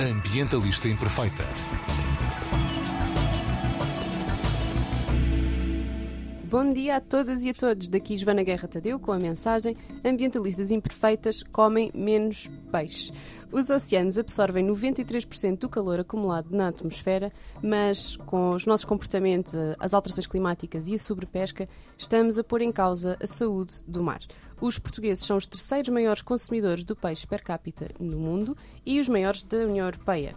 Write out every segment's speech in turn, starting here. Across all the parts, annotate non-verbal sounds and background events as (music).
Ambientalista Imperfeita. Bom dia a todas e a todos. Daqui Joana Guerra Tadeu com a mensagem Ambientalistas imperfeitas comem menos peixe. Os oceanos absorvem 93% do calor acumulado na atmosfera, mas com os nossos comportamentos, as alterações climáticas e a sobrepesca, estamos a pôr em causa a saúde do mar. Os portugueses são os terceiros maiores consumidores do peixe per capita no mundo e os maiores da União Europeia.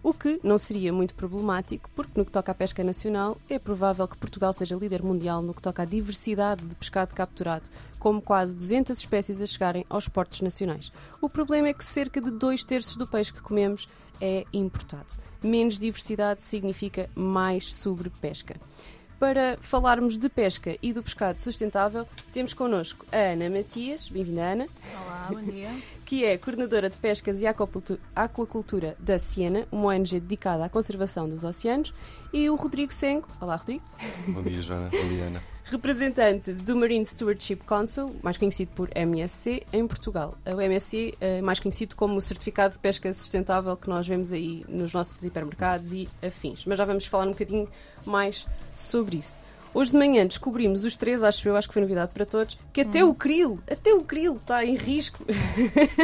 O que não seria muito problemático, porque no que toca à pesca nacional, é provável que Portugal seja líder mundial no que toca à diversidade de pescado capturado, como quase 200 espécies a chegarem aos portos nacionais. O problema é que cerca de dois terços do peixe que comemos é importado. Menos diversidade significa mais sobrepesca. Para falarmos de pesca e do pescado sustentável, temos connosco a Ana Matias, bem-vinda Ana. Olá, bom dia. (laughs) Que é coordenadora de pescas e aquacultura da Siena, uma ONG dedicada à conservação dos oceanos, e o Rodrigo Sengo. Olá, Rodrigo. Bom dia, Joana. Bom dia, Ana. Representante do Marine Stewardship Council, mais conhecido por MSC, em Portugal. O MSC é mais conhecido como o Certificado de Pesca Sustentável que nós vemos aí nos nossos hipermercados e afins. Mas já vamos falar um bocadinho mais sobre isso. Hoje de manhã descobrimos os três, acho eu, acho que foi novidade para todos, que até hum. o krill, até o krill está em risco.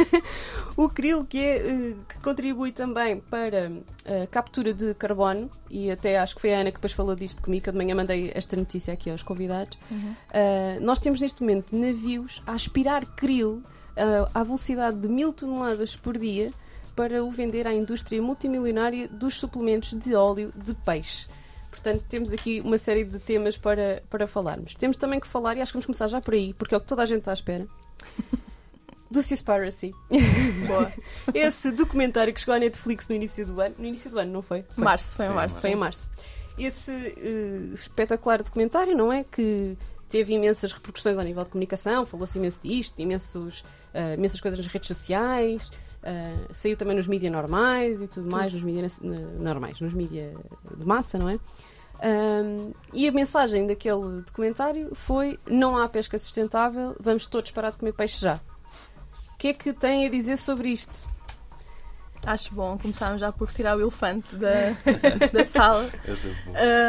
(laughs) o krill que, é, eh, que contribui também para a captura de carbono, e até acho que foi a Ana que depois falou disto comigo, que de manhã mandei esta notícia aqui aos convidados. Uhum. Uh, nós temos neste momento navios a aspirar krill uh, à velocidade de mil toneladas por dia para o vender à indústria multimilionária dos suplementos de óleo de peixe. Portanto, temos aqui uma série de temas para, para falarmos. Temos também que falar, e acho que vamos começar já por aí, porque é o que toda a gente está à espera. Do Seaspiracy. Boa. (laughs) Esse documentário que chegou à Netflix no início do ano. No início do ano, não foi? foi. Março, foi em março. Foi em março. Esse uh, espetacular documentário, não é? Que teve imensas repercussões ao nível de comunicação, falou-se imenso disto, imensos, uh, imensas coisas nas redes sociais. Uh, saiu também nos mídias normais e tudo mais, nos mídias normais, nos mídias de massa, não é? Um, e a mensagem daquele documentário foi: não há pesca sustentável, vamos todos parar de comer peixe já. O que é que tem a dizer sobre isto? Acho bom começarmos já por tirar o elefante da, (laughs) da sala.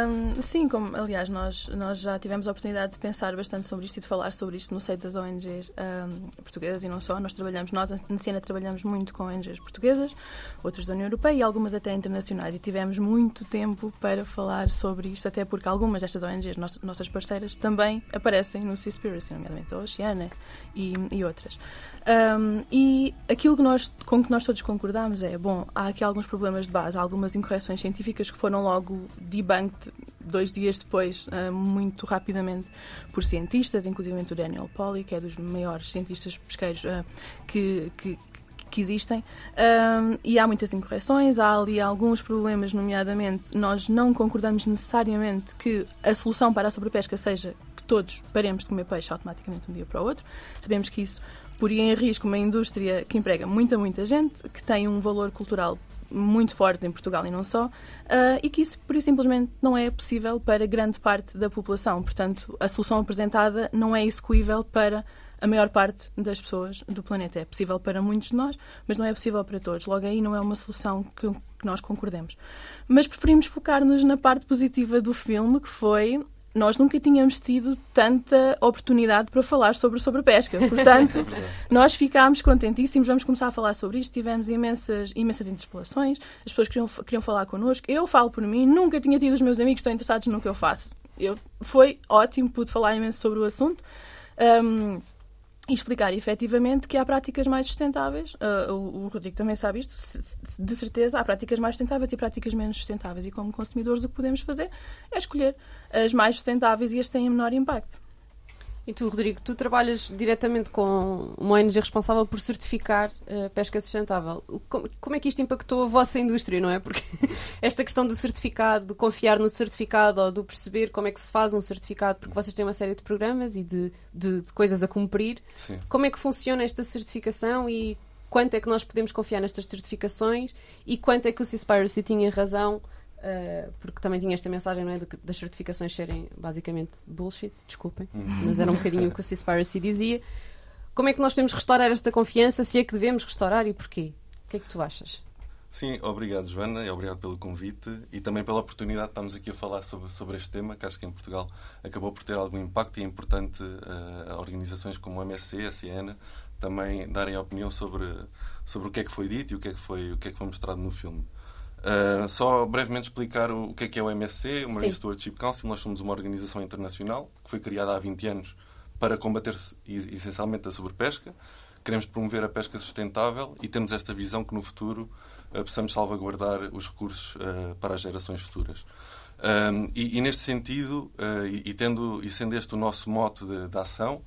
Um, sim, como aliás nós, nós já tivemos a oportunidade de pensar bastante sobre isto e de falar sobre isto no seio das ONGs um, portuguesas e não só. Nós trabalhamos, nós na Cena trabalhamos muito com ONGs portuguesas, outras da União Europeia e algumas até internacionais. E tivemos muito tempo para falar sobre isto, até porque algumas destas ONGs, nossas parceiras, também aparecem no Seaspiracy, nomeadamente a Oceana e, e outras. Um, e aquilo que nós, com que nós todos é, bom, há aqui alguns problemas de base, algumas incorreções científicas que foram logo debunked dois dias depois, uh, muito rapidamente, por cientistas, inclusive o Daniel Polly, que é dos maiores cientistas pesqueiros uh, que, que, que existem e há muitas incorreções, há ali alguns problemas, nomeadamente nós não concordamos necessariamente que a solução para a sobrepesca seja que todos paremos de comer peixe automaticamente de um dia para o outro. Sabemos que isso poria em risco uma indústria que emprega muita, muita gente, que tem um valor cultural muito forte em Portugal e não só, uh, e que isso, por simplesmente, não é possível para grande parte da população. Portanto, a solução apresentada não é execuível para a maior parte das pessoas do planeta. É possível para muitos de nós, mas não é possível para todos. Logo aí não é uma solução que, que nós concordemos. Mas preferimos focar-nos na parte positiva do filme, que foi nós nunca tínhamos tido tanta oportunidade para falar sobre sobrepesca. Portanto, (laughs) é nós ficámos contentíssimos, vamos começar a falar sobre isto. Tivemos imensas, imensas interpelações, as pessoas queriam, queriam falar connosco. Eu falo por mim, nunca tinha tido os meus amigos que estão interessados no que eu faço. Eu, foi ótimo, pude falar imenso sobre o assunto. Um, e explicar efetivamente que há práticas mais sustentáveis. Uh, o, o, Rodrigo também sabe isto, de certeza. Há práticas mais sustentáveis e práticas menos sustentáveis. E como consumidores, o que podemos fazer é escolher as mais sustentáveis e as que têm menor impacto. E tu, Rodrigo, tu trabalhas diretamente com uma ONG responsável por certificar a uh, pesca sustentável. Como, é que isto impactou a vossa indústria, não é? Porque (laughs) esta questão do certificado, de confiar no certificado ou de perceber como é que se faz um certificado, porque vocês têm uma série de programas e de, de, de coisas a cumprir. Sim. Como é que funciona esta certificação e quanto é que nós podemos confiar nestas certificações e quanto é que o Seaspiracy tinha razão Uh, porque também tinha esta mensagem não é, das certificações serem basicamente bullshit, desculpem, uhum. mas era um bocadinho o que o Seaspiracy dizia. Como é que nós podemos restaurar esta confiança? Se é que devemos restaurar e porquê? O que é que tu achas? Sim, obrigado, Joana, e obrigado pelo convite e também pela oportunidade de estarmos aqui a falar sobre, sobre este tema, que acho que em Portugal acabou por ter algum impacto e é importante uh, organizações como a MSC, a Siena, também darem a opinião sobre, sobre o que é que foi dito e o que é que foi, o que é que foi mostrado no filme. Uh, só brevemente explicar o, o, que é que é o MSC, o Marine Stewardship Council. Nós somos uma organização internacional que foi criada há 20 anos para combater essencialmente a sobrepesca. Queremos promover a pesca sustentável e temos esta visão que no futuro uh, possamos salvaguardar os recursos uh, para as gerações futuras. Um, e, e, neste sentido, uh, e, tendo, e sendo este o nosso mote de, de ação,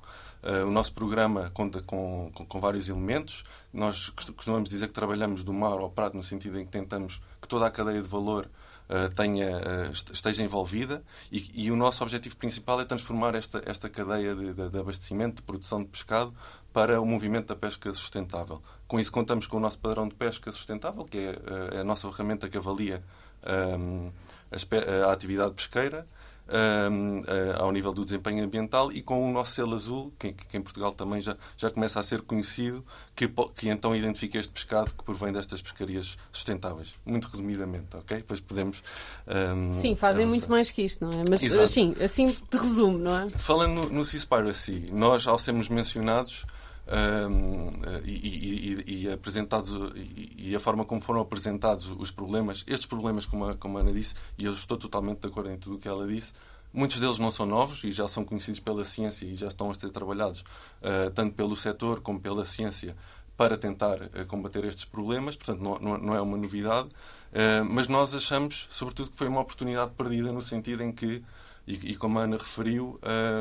o nosso programa conta com, com, com, vários elementos. Nós costumamos dizer que trabalhamos do mar ao prato, no sentido em que tentamos que toda a cadeia de valor Uh, tenha, uh, esteja envolvida e, e, o nosso objetivo principal é transformar esta, esta cadeia de, de, de, abastecimento, de produção de pescado para o movimento da pesca sustentável. Com isso, contamos com o nosso padrão de pesca sustentável, que é, uh, a nossa ferramenta que avalia um, a, a, atividade pesqueira. Um, ao nível do desempenho ambiental e com o nosso selo azul, que, que, em Portugal também já, já começa a ser conhecido, que, que então identifica este pescado que provém destas pescarias sustentáveis. Muito resumidamente, ok? Depois podemos. Um, Sim, fazem avançar. muito mais que isto, não é? Mas assim, assim de resumo, não é? Falando no, no Seaspiracy, nós, ao sermos mencionados, um, e, e, e, apresentados e, a forma como foram apresentados os problemas, estes problemas, como a, como a Ana disse, e eu estou totalmente de acordo em tudo o que ela disse, muitos deles não são novos e já são conhecidos pela ciência e já estão a ser trabalhados uh, tanto pelo setor como pela ciência para tentar uh, combater estes problemas, portanto não, não é uma novidade, uh, mas nós achamos, sobretudo, que foi uma oportunidade perdida no sentido em que, e, e como a Ana referiu,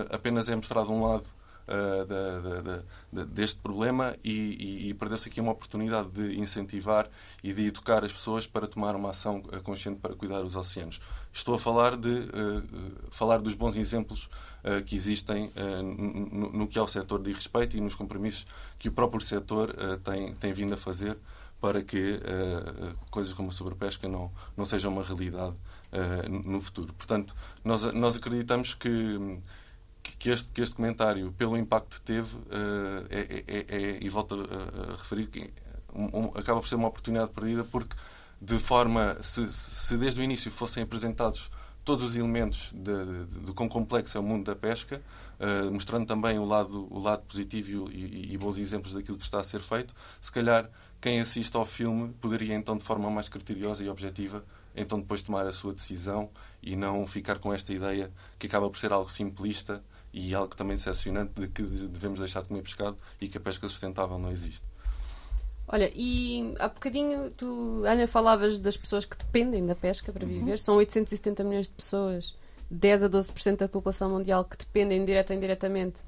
apenas é mostrado um lado uh, da, da, da, deste problema e, e, e perdeu-se aqui uma oportunidade de incentivar e de educar as pessoas para tomar uma ação eh, consciente para cuidar dos oceanos. Estou a falar de uh, falar dos bons exemplos uh, que existem no, no, que é o setor de respeito e nos compromissos que o próprio setor tem, tem vindo a fazer para que coisas como a sobrepesca não, não sejam uma realidade no futuro. Portanto, nós, nós acreditamos que que este, que este comentário, pelo impacto que teve, uh, é, é, é, e volto a, a referir, que um, um, acaba por ser uma oportunidade perdida, porque de forma, se, se desde o início fossem apresentados todos os elementos de, de, de quão complexo é o mundo da pesca, uh, mostrando também o lado, o lado positivo e, e, e, bons exemplos daquilo que está a ser feito, se calhar quem assiste ao filme poderia então de forma mais criteriosa e objetiva então depois tomar a sua decisão e não ficar com esta ideia que acaba por ser algo simplista e algo também decepcionante de que devemos deixar de comer pescado e que a pesca sustentável não existe. Olha, e há bocadinho tu, Ana, falavas das pessoas que dependem da pesca para viver. Uhum. São 870 milhões de pessoas, 10 a 12% da população mundial que dependem direto ou indiretamente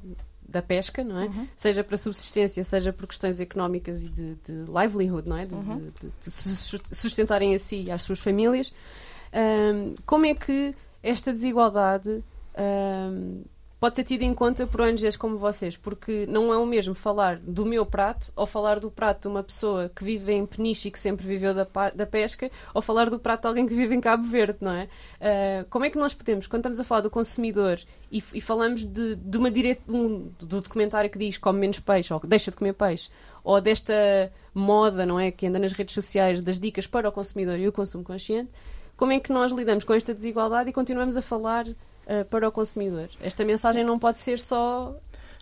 da pesca, não é? Uhum. Seja para subsistência, seja por questões económicas e de, de livelihood, não é? De, uhum. de, de, sustentarem a si e às suas famílias. Um, como é que esta desigualdade um, pode ser tido em conta por ONGs como vocês, porque não é o mesmo falar do meu prato ou falar do prato de uma pessoa que vive em Peniche e que sempre viveu da, da pesca ou falar do prato de alguém que vive em Cabo Verde, não é? Uh, como é que nós podemos, quando estamos a falar do consumidor e, e falamos de, de uma dire... um, do documentário que diz come menos peixe ou deixa de comer peixe, ou desta moda, não é, que anda nas redes sociais das dicas para o consumidor e o consumo consciente, como é que nós lidamos com esta desigualdade e continuamos a falar uh, para o consumidor. Esta mensagem Sim. não pode ser só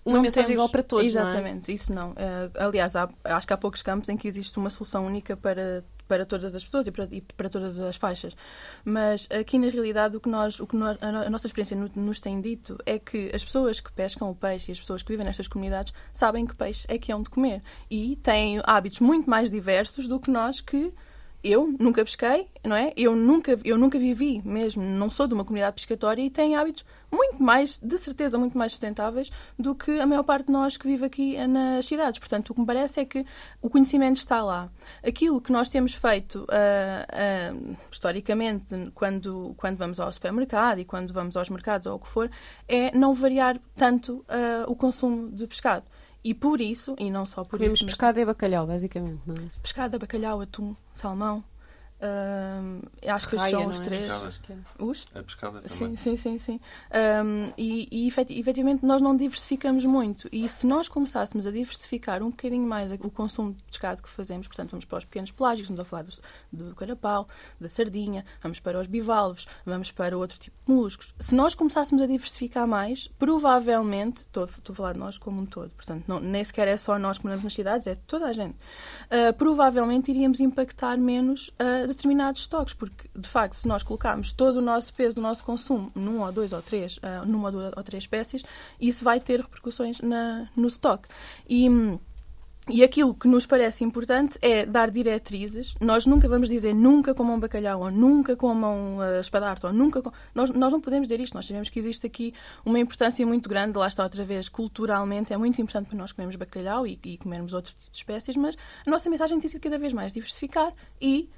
uma não mensagem temos, igual para todos. Exatamente, é? isso não. Uh, aliás, há, acho que há poucos campos em que existe uma solução única para para todas as pessoas e para, e para, todas as faixas. Mas aqui, na realidade, o que, nós, o que nós, a nossa experiência nos tem dito é que as pessoas que pescam o peixe e as pessoas que vivem nestas comunidades sabem que peixe é que é onde comer. E têm hábitos muito mais diversos do que nós que eu nunca pesquei, não é? Eu nunca, eu nunca vivi mesmo, não sou de uma comunidade pescatória e tenho hábitos muito mais, de certeza, muito mais sustentáveis do que a maior parte de nós que vive aqui nas cidades. Portanto, o que me parece é que o conhecimento está lá. Aquilo que nós temos feito uh, uh, historicamente, quando, quando vamos ao supermercado e quando vamos aos mercados ou o que for, é não variar tanto uh, o consumo de pescado. E por isso, e não só por Comemos isso. pescado e bacalhau, basicamente, não é? Pescado, bacalhau, atum, salmão. Um, acho que Raia, são os é? três. Pescadas. Os? A pescada Sim, também. sim, sim, sim. Um, e, e efet- efetivamente nós não diversificamos muito. E se nós começássemos a diversificar um bocadinho mais o consumo de pescado que fazemos, portanto, vamos para os pequenos pelágicos, vamos a falar do, do carapau, da sardinha, vamos para os bivalves, vamos para outro tipo de moluscos. Se nós começássemos a diversificar mais, provavelmente, estou, estou a falar de nós como um todo, portanto, não, nem sequer é só nós que moramos nas cidades, é toda a gente. Uh, provavelmente iríamos impactar menos determinados estoques, porque, de facto, se nós colocarmos todo o nosso peso do nosso consumo num ou dois ou três, uh, numa duas ou três espécies, isso vai ter repercussões na, no estoque. E. e aquilo que nos parece importante é dar diretrizes. Nós nunca vamos dizer nunca comam bacalhau, ou nunca comam uh, espadarte, ou nunca. com- Nós, nós não podemos dizer isto. Nós sabemos que existe aqui uma importância muito grande, lá está outra vez, culturalmente. É muito importante para nós comermos bacalhau e, e comermos outros espécies, mas a nossa mensagem tem sido cada vez mais diversificar e.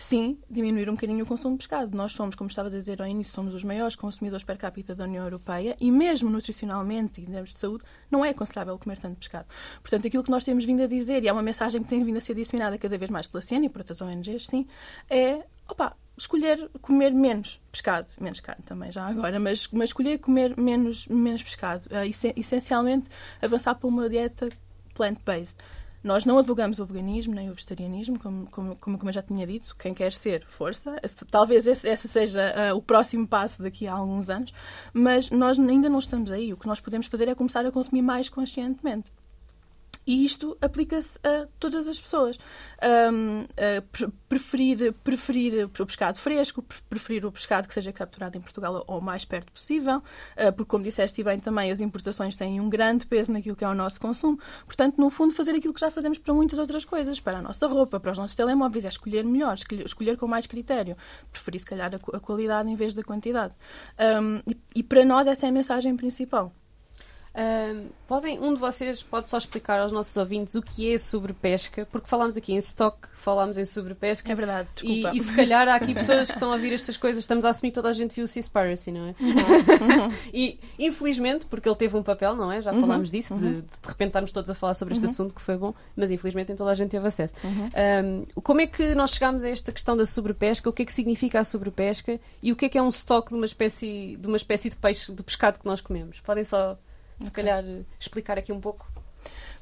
Sim, diminuir um bocadinho o consumo de pescado. Nós somos, como estava a dizer ao início, somos os maiores consumidores per capita da União Europeia e mesmo nutricionalmente em termos de saúde, não é aconselhável comer tanto pescado. Portanto, aquilo que nós temos vindo a dizer, e é uma mensagem que tem vindo a ser disseminada cada vez mais pela CIAN e por outras ONGs, sim, é, opa, escolher comer menos pescado, menos carne também já agora, mas, mas escolher comer menos, menos pescado. Essen- essencialmente, avançar para uma dieta plant-based. Nós não advogamos o veganismo nem o vegetarianismo, como, como, como eu já tinha dito. Quem quer ser, força. Talvez esse, esse seja ah, o próximo passo daqui a alguns anos, mas nós ainda não estamos aí. O que nós podemos fazer é começar a consumir mais conscientemente. E isto aplica-se a todas as pessoas. Pre- preferir, preferir o pescado fresco, pre- preferir o pescado que seja capturado em Portugal ou o mais perto possível, ah, porque, como disseste bem também, as importações têm um grande peso naquilo que é o nosso consumo. Portanto, no fundo, fazer aquilo que já fazemos para muitas outras coisas, para a nossa roupa, para os nossos telemóveis, é escolher melhor, escolher, com mais critério. Preferir, se calhar, a, qu- a qualidade em vez da quantidade. Ahm, e, e para nós, essa é a mensagem principal. Podem, um de vocês pode só explicar aos nossos ouvintes o que é sobrepesca, porque falámos aqui em stock, falámos em sobrepesca. É verdade, E, desculpa. e se calhar há aqui (laughs) pessoas que estão a ouvir estas coisas, estamos a assumir que toda a gente viu o Seaspiracy, não é? e infelizmente, porque ele teve um papel, não é? Já Uhum, falámos disso, de, uhum. de de repente estarmos todos a falar sobre este Uhum. assunto, que foi bom, mas infelizmente nem toda a gente teve acesso. Uhum. Ahm, como é que nós chegámos a esta questão da sobrepesca? O que é que significa a sobrepesca? E o que é que é um estoque de uma espécie de, uma espécie de peixe, de pescado que nós comemos? Podem só, se calhar, explicar aqui um pouco?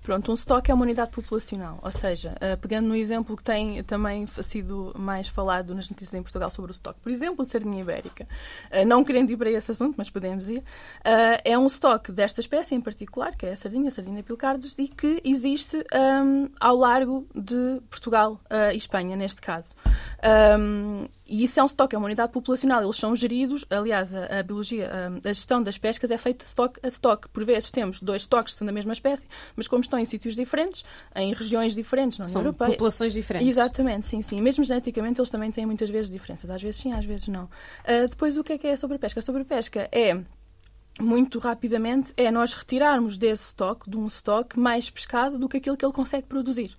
Pronto, um estoque é uma unidade populacional, ou seja, eh, pegando no exemplo que tem também sido mais falado nas notícias em Portugal sobre o estoque, por exemplo, de sardinha ibérica, eh, não querendo ir para esse assunto, mas podemos ir, eh, é um estoque desta espécie em particular, que é a sardinha, a sardinha pilcardos, e que existe ahm, ao largo de Portugal eh, e Espanha, neste caso. Ahm, e isso é um estoque, é uma unidade populacional, eles são geridos, aliás, a, a biologia, ahm, a gestão das pescas é feita estoque a estoque. Por vezes temos dois estoques que são da mesma espécie, mas como estão em sítios diferentes, em regiões diferentes na União São Europeia. populações diferentes. Exatamente, sim, sim. Mesmo geneticamente eles também têm muitas vezes diferenças. Às vezes sim, às vezes não. Ah, depois, o que é que é a sobrepesca? A sobrepesca é muito rapidamente é nós retirarmos desse estoque, de um estoque, mais pescado do que aquilo que ele consegue produzir.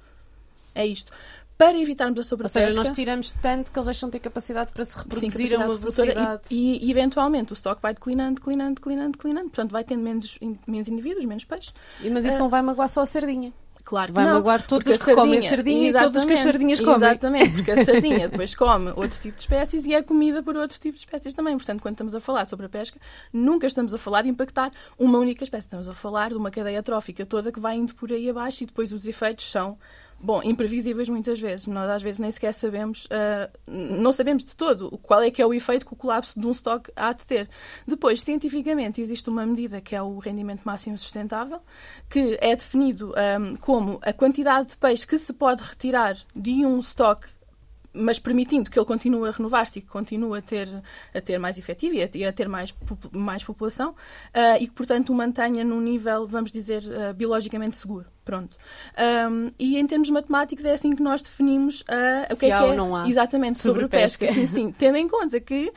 É isto. Para evitarmos a Ou sobrepesca... seja, nós tiramos tanto que eles deixam de ter capacidade para se Sim, reproduzir a capacidade uma velocidade. E, e, eventualmente o estoque vai declinando, declinando, declinando, declinando. Portanto, vai tendo menos, menos indivíduos, menos peixes. Mas isso Ah. não vai magoar só a sardinha. Claro que Vai não, magoar todos os a que comem sardinha e todos os que as sardinhas comem. Exatamente, porque a (laughs) sardinha depois come outro tipo de espécies e é comida por outro tipo de espécies também. Portanto, quando estamos a falar sobre a pesca, nunca estamos a falar de impactar uma única espécie. Estamos a falar de uma cadeia trófica toda que vai indo por aí abaixo e depois os efeitos são Bom, imprevisíveis muitas vezes. Nós às vezes nem sequer sabemos, ah, não sabemos de todo qual é que é o efeito que o colapso de um estoque há de ter. Depois, cientificamente, existe uma medida que é o rendimento máximo sustentável, que é definido ah, como a quantidade de peixe que se pode retirar de um estoque mas permitindo que ele continue a renovar-se e que continue a ter, a ter mais efetivo e a, e a ter mais, mais população ah, e que, portanto, o mantenha num nível, vamos dizer, ah, biologicamente seguro. Pronto. Ahm, e em termos matemáticos é assim que nós definimos ah, o que é que é não há exatamente sobre sobrepesca. pesca. Sim, sim. Tendo em conta que,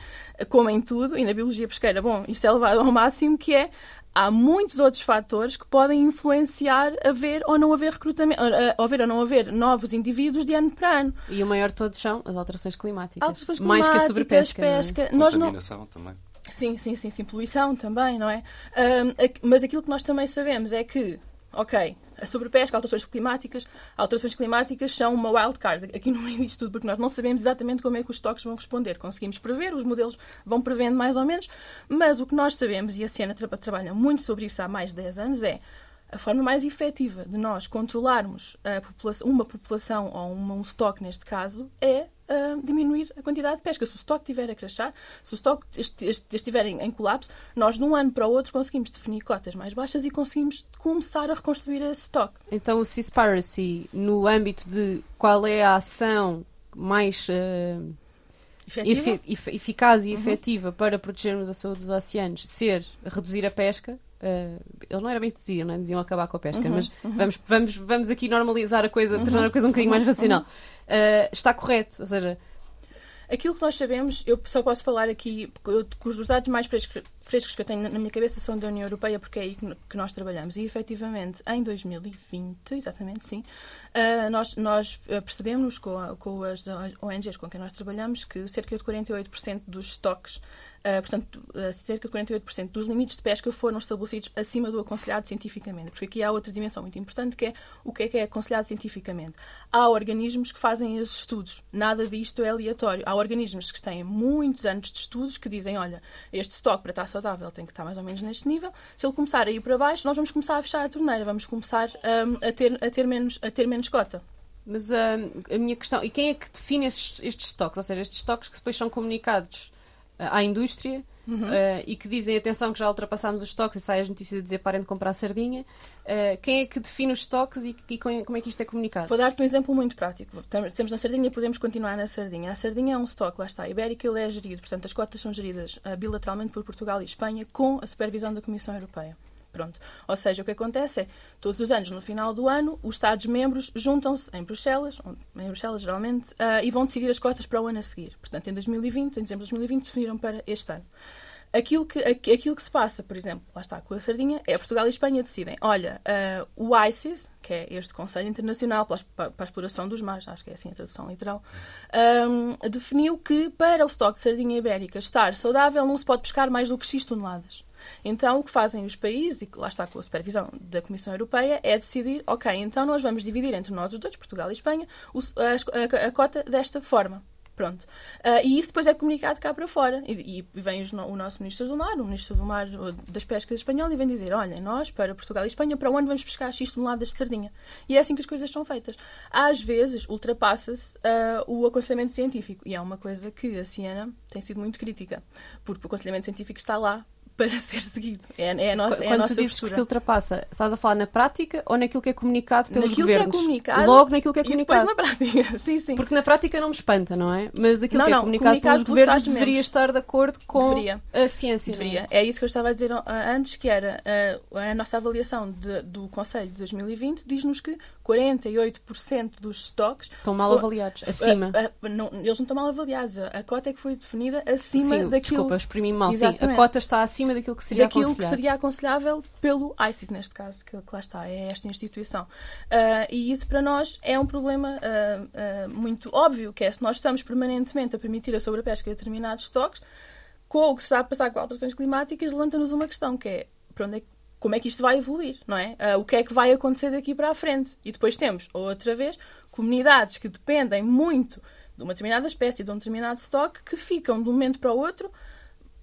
como em tudo, e na biologia pesqueira, bom, isto é levado ao máximo, que é há muitos outros fatores que podem influenciar haver ou não haver recrutamento, haver ou não haver novos indivíduos de ano para ano. E o maior de todos são as alterações climáticas. Alterações Mais que a climáticas, sobrepesca. não é? pesca. Nós não, Contaminação também. Sim, sim, sim, sim, poluição também, não é? Aqu- mas aquilo que nós também sabemos é que, ok, a sobrepesca, alterações climáticas. Alterações climáticas são uma wild card aqui no meio disto tudo, porque nós não sabemos exatamente como é que os estoques vão responder. Conseguimos prever, os modelos vão prevendo mais ou menos, mas o que nós sabemos, e a Siena tra trabalha muito sobre isso há mais de 10 anos, é a forma mais efetiva de nós controlarmos uma população ou uma, um estoque, neste caso, é uh, diminuir a quantidade de pesca. Se o estoque estiver a crachar, se o estoque estiver em, em, colapso, nós de um ano para o outro conseguimos definir cotas mais baixas e conseguimos começar a reconstruir esse estoque. Então o Seaspiracy, no âmbito de qual é a ação mais... Uh efi eficaz e uhum. efetiva para protegermos a saúde dos oceanos ser reduzir a pesca, Uh, eles não era bem diziam, não é? diziam acabar com a pesca, uhum, mas uhum. Vamos, vamos, vamos aqui normalizar a coisa, uhum, tornar a coisa um bocadinho mais uhum, racional. Uh, está correto, ou seja. Aquilo que nós sabemos, eu só posso falar aqui, com os dados mais frescos, que eu tenho na minha cabeça são da União Europeia, porque é aí que nós trabalhamos. E, efetivamente, em 2020, exatamente, sim, uh, nós, nós percebemos com, com as ONGs com quem nós trabalhamos que cerca de 48% dos estoques Uh, portanto, uh, cerca de 48% dos limites de pesca foram estabelecidos acima do aconselhado cientificamente. Porque aqui há outra dimensão muito importante que é o que é que é aconselhado cientificamente. Há organismos que fazem esses estudos. Nada disto é aleatório. Há organismos que têm muitos anos de estudos que dizem: olha, este estoque para estar saudável tem que estar mais ou menos neste nível. Se ele começar a ir para baixo, nós vamos começar a fechar a torneira, vamos começar um, a, ter, a, ter menos, a ter menos cota. Mas uh, a minha questão, e quem é que define estes, estes estoques? Ou seja, estes estoques que depois são comunicados à indústria uhum. uh, e que dizem atenção que já ultrapassámos os estoques e sai as notícias a dizer parem de comprar sardinha. Uh, quem é que define os estoques e, e, como é que isto é comunicado? Vou dar-te um exemplo muito prático. Temos na sardinha e podemos continuar na sardinha. A sardinha é um estoque, lá está, ibérico, ele é gerido, portanto as cotas são geridas uh, bilateralmente por Portugal e Espanha com a supervisão da Comissão Europeia. Pronto. Ou seja, o que acontece é, todos os anos, no final do ano, os Estados-membros juntam-se em Bruxelas, em Bruxelas geralmente, uh, e vão decidir as cotas para o ano a seguir. Portanto, em 2020, em dezembro de 2020, definiram para este ano. Aquilo que, aquilo que se passa, por exemplo, lá está com a sardinha, é Portugal e Espanha decidem, olha, uh, o ICES, que é este Conselho Internacional para a, Exploração dos Mares, acho que é assim a tradução literal, um, definiu que para o estoque de sardinha ibérica estar saudável não se pode pescar mais do que X toneladas. Então, o que fazem os países, e lá está com a supervisão da Comissão Europeia, é decidir, ok, então nós vamos dividir entre nós os dois, Portugal e Espanha, a, cota desta forma. Pronto. Uh, e isso depois é comunicado cá para fora. E, vem o nosso Ministro do Mar, o Ministro do Mar das Pescas espanhol, e vem dizer: olhem, nós, para Portugal e Espanha, para onde vamos pescar X toneladas de sardinha? E é assim que as coisas são feitas. Às vezes, ultrapassa-se uh, o aconselhamento científico. E é uma coisa que a Siena tem sido muito crítica, porque o aconselhamento científico está lá para ser seguido. É, é a nossa, Quando é a nossa tu dizes que se ultrapassa, estás a falar na prática ou naquilo que é comunicado pelos naquilo governos? Que é comunicado, Logo naquilo que é comunicado. E depois na prática, (laughs) sim, sim. Porque na prática não me espanta, não é? Mas aquilo não, que é não, comunicado, pelos governos deveria estar de acordo com deveria. a ciência. É? Deveria. É? é? isso que eu estava a dizer antes, que era a, a nossa avaliação de, do Conselho de 2020 diz-nos que 48% dos estoques estão mal avaliados, acima. A, a, não, eles não estão mal avaliados. A, cota é que foi definida acima sim, daquilo. Desculpa, exprimi mal. Sim, a cota está acima daquilo que seria daquilo que seria aconselhável pelo ICES, neste caso, que, que lá está, é esta instituição. Uh, e isso para nós é um problema uh, uh, muito óbvio, que é se nós estamos permanentemente a permitir a sobrepesca de determinados estoques, com o que se está a passar com alterações climáticas, levanta-nos uma questão, que é para onde é que como é que isto vai evoluir, não é? Uh, o que é que vai acontecer daqui para a frente? E depois temos, outra vez, comunidades que dependem muito de uma determinada espécie, de um determinado estoque, que ficam de um momento para o outro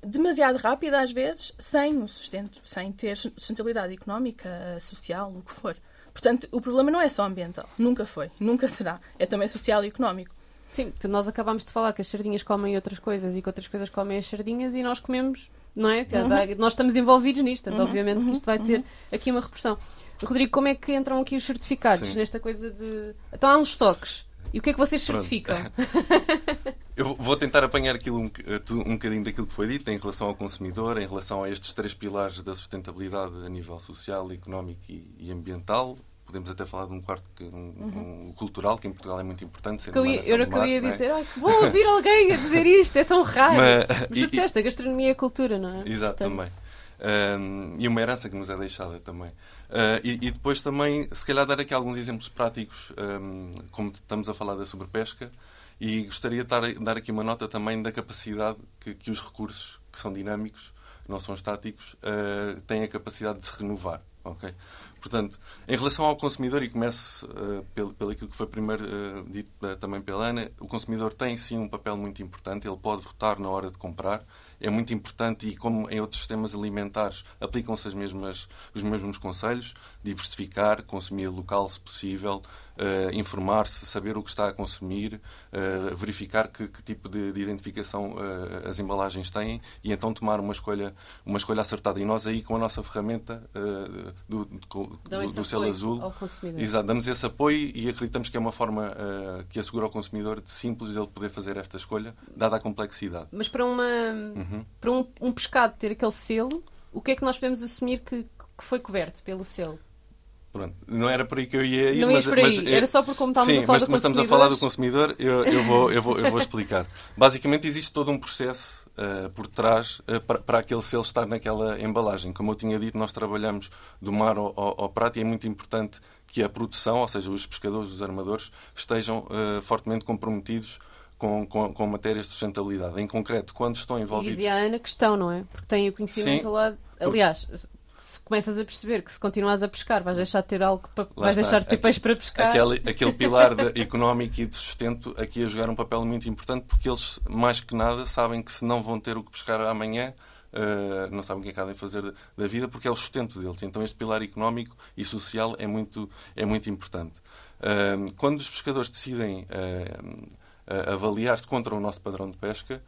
demasiado rápido às vezes, sem o sustento, sem ter sustentabilidade económica, social, o que for. Portanto, o problema não é só ambiental, nunca foi, nunca será. É também social e económico. Sim, nós acabámos de falar que as sardinhas comem outras coisas e que outras coisas comem as sardinhas e nós comemos não é? Uhum. Nós estamos envolvidos nisto, então, uhum. obviamente que isto vai ter uhum. aqui uma repressão. Rodrigo, como é que entram aqui os certificados Sim. nesta coisa de. Então há uns estoques. E o que é que vocês Pronto. certificam? (laughs) Eu vou tentar apanhar aquilo um, um bocadinho daquilo que foi dito em relação ao consumidor, em relação a estes três pilares da sustentabilidade a nível social, económico e, e ambiental podemos até falar de um quarto que, um, uhum. um, cultural que em Portugal é muito importante. Ser que eu ia, era que eu ia é? dizer, é? vou ouvir alguém a dizer isto, é tão raro. Mas, Mas tu e, disseste, a gastronomia é cultura, não é? Exato, Portanto... também. Um, e uma herança que nos é deixada também. Uh, e, e, depois também, se calhar, dar aqui alguns exemplos práticos, um, como estamos a falar da sobrepesca, e gostaria de dar, dar aqui uma nota também da capacidade que, que os recursos, que são dinâmicos, não são estáticos, uh, têm a capacidade de se renovar. Okay? Portanto, em relação ao consumidor, e começo uh, pelo, pelo aquilo que foi primeiro uh, dito uh, também pela Ana, o consumidor tem sim um papel muito importante, ele pode votar na hora de comprar, é muito importante e como em outros sistemas alimentares aplicam-se os mesmos conselhos, diversificar, consumir local se possível, uh, informar-se, saber o que está a consumir, uh, verificar que, que tipo de, de identificação uh, as embalagens têm e então tomar uma escolha, uma escolha acertada. E nós aí com a nossa ferramenta do, do, do, do selo azul, exato, damos esse apoio e acreditamos que é uma forma que assegura ao consumidor de simples ele poder fazer esta escolha, dada a complexidade. Mas para uma uhum para um, um, pescado ter aquele selo, o que é que nós podemos assumir que, que foi coberto pelo selo? Pronto, não era por aí que eu ia ir, não mas, por aí. mas era só por como estávamos sim, a falar mas, do mas estamos a falar do consumidor, eu, eu, vou, eu, vou, eu vou (laughs) explicar. Basicamente existe todo um processo uh, por trás uh, para, para aquele selo estar naquela embalagem. Como eu tinha dito, nós trabalhamos do mar ao, ao, ao prato e é muito importante que a produção, ou seja, os pescadores, os armadores, estejam uh, fortemente comprometidos com, com, com matérias de sustentabilidade. Em concreto, quando estão envolvidos. E a Ana questão, não é? Porque tem o conhecimento Sim. lá. Aliás, se começas a perceber que se continuas a pescar vais deixar de ter algo para, vais está. deixar de ter peixe para pescar. Aquele, (laughs) aquele pilar de, económico e de sustento aqui a jogar um papel muito importante porque eles, mais que nada, sabem que se não vão ter o que pescar amanhã, Uh, não sabem o que é que há fazer da vida porque é o sustento deles. Então este pilar económico e social é muito, é muito importante. Uh, quando os pescadores decidem uh, avaliar-se contra o nosso padrão de pesca,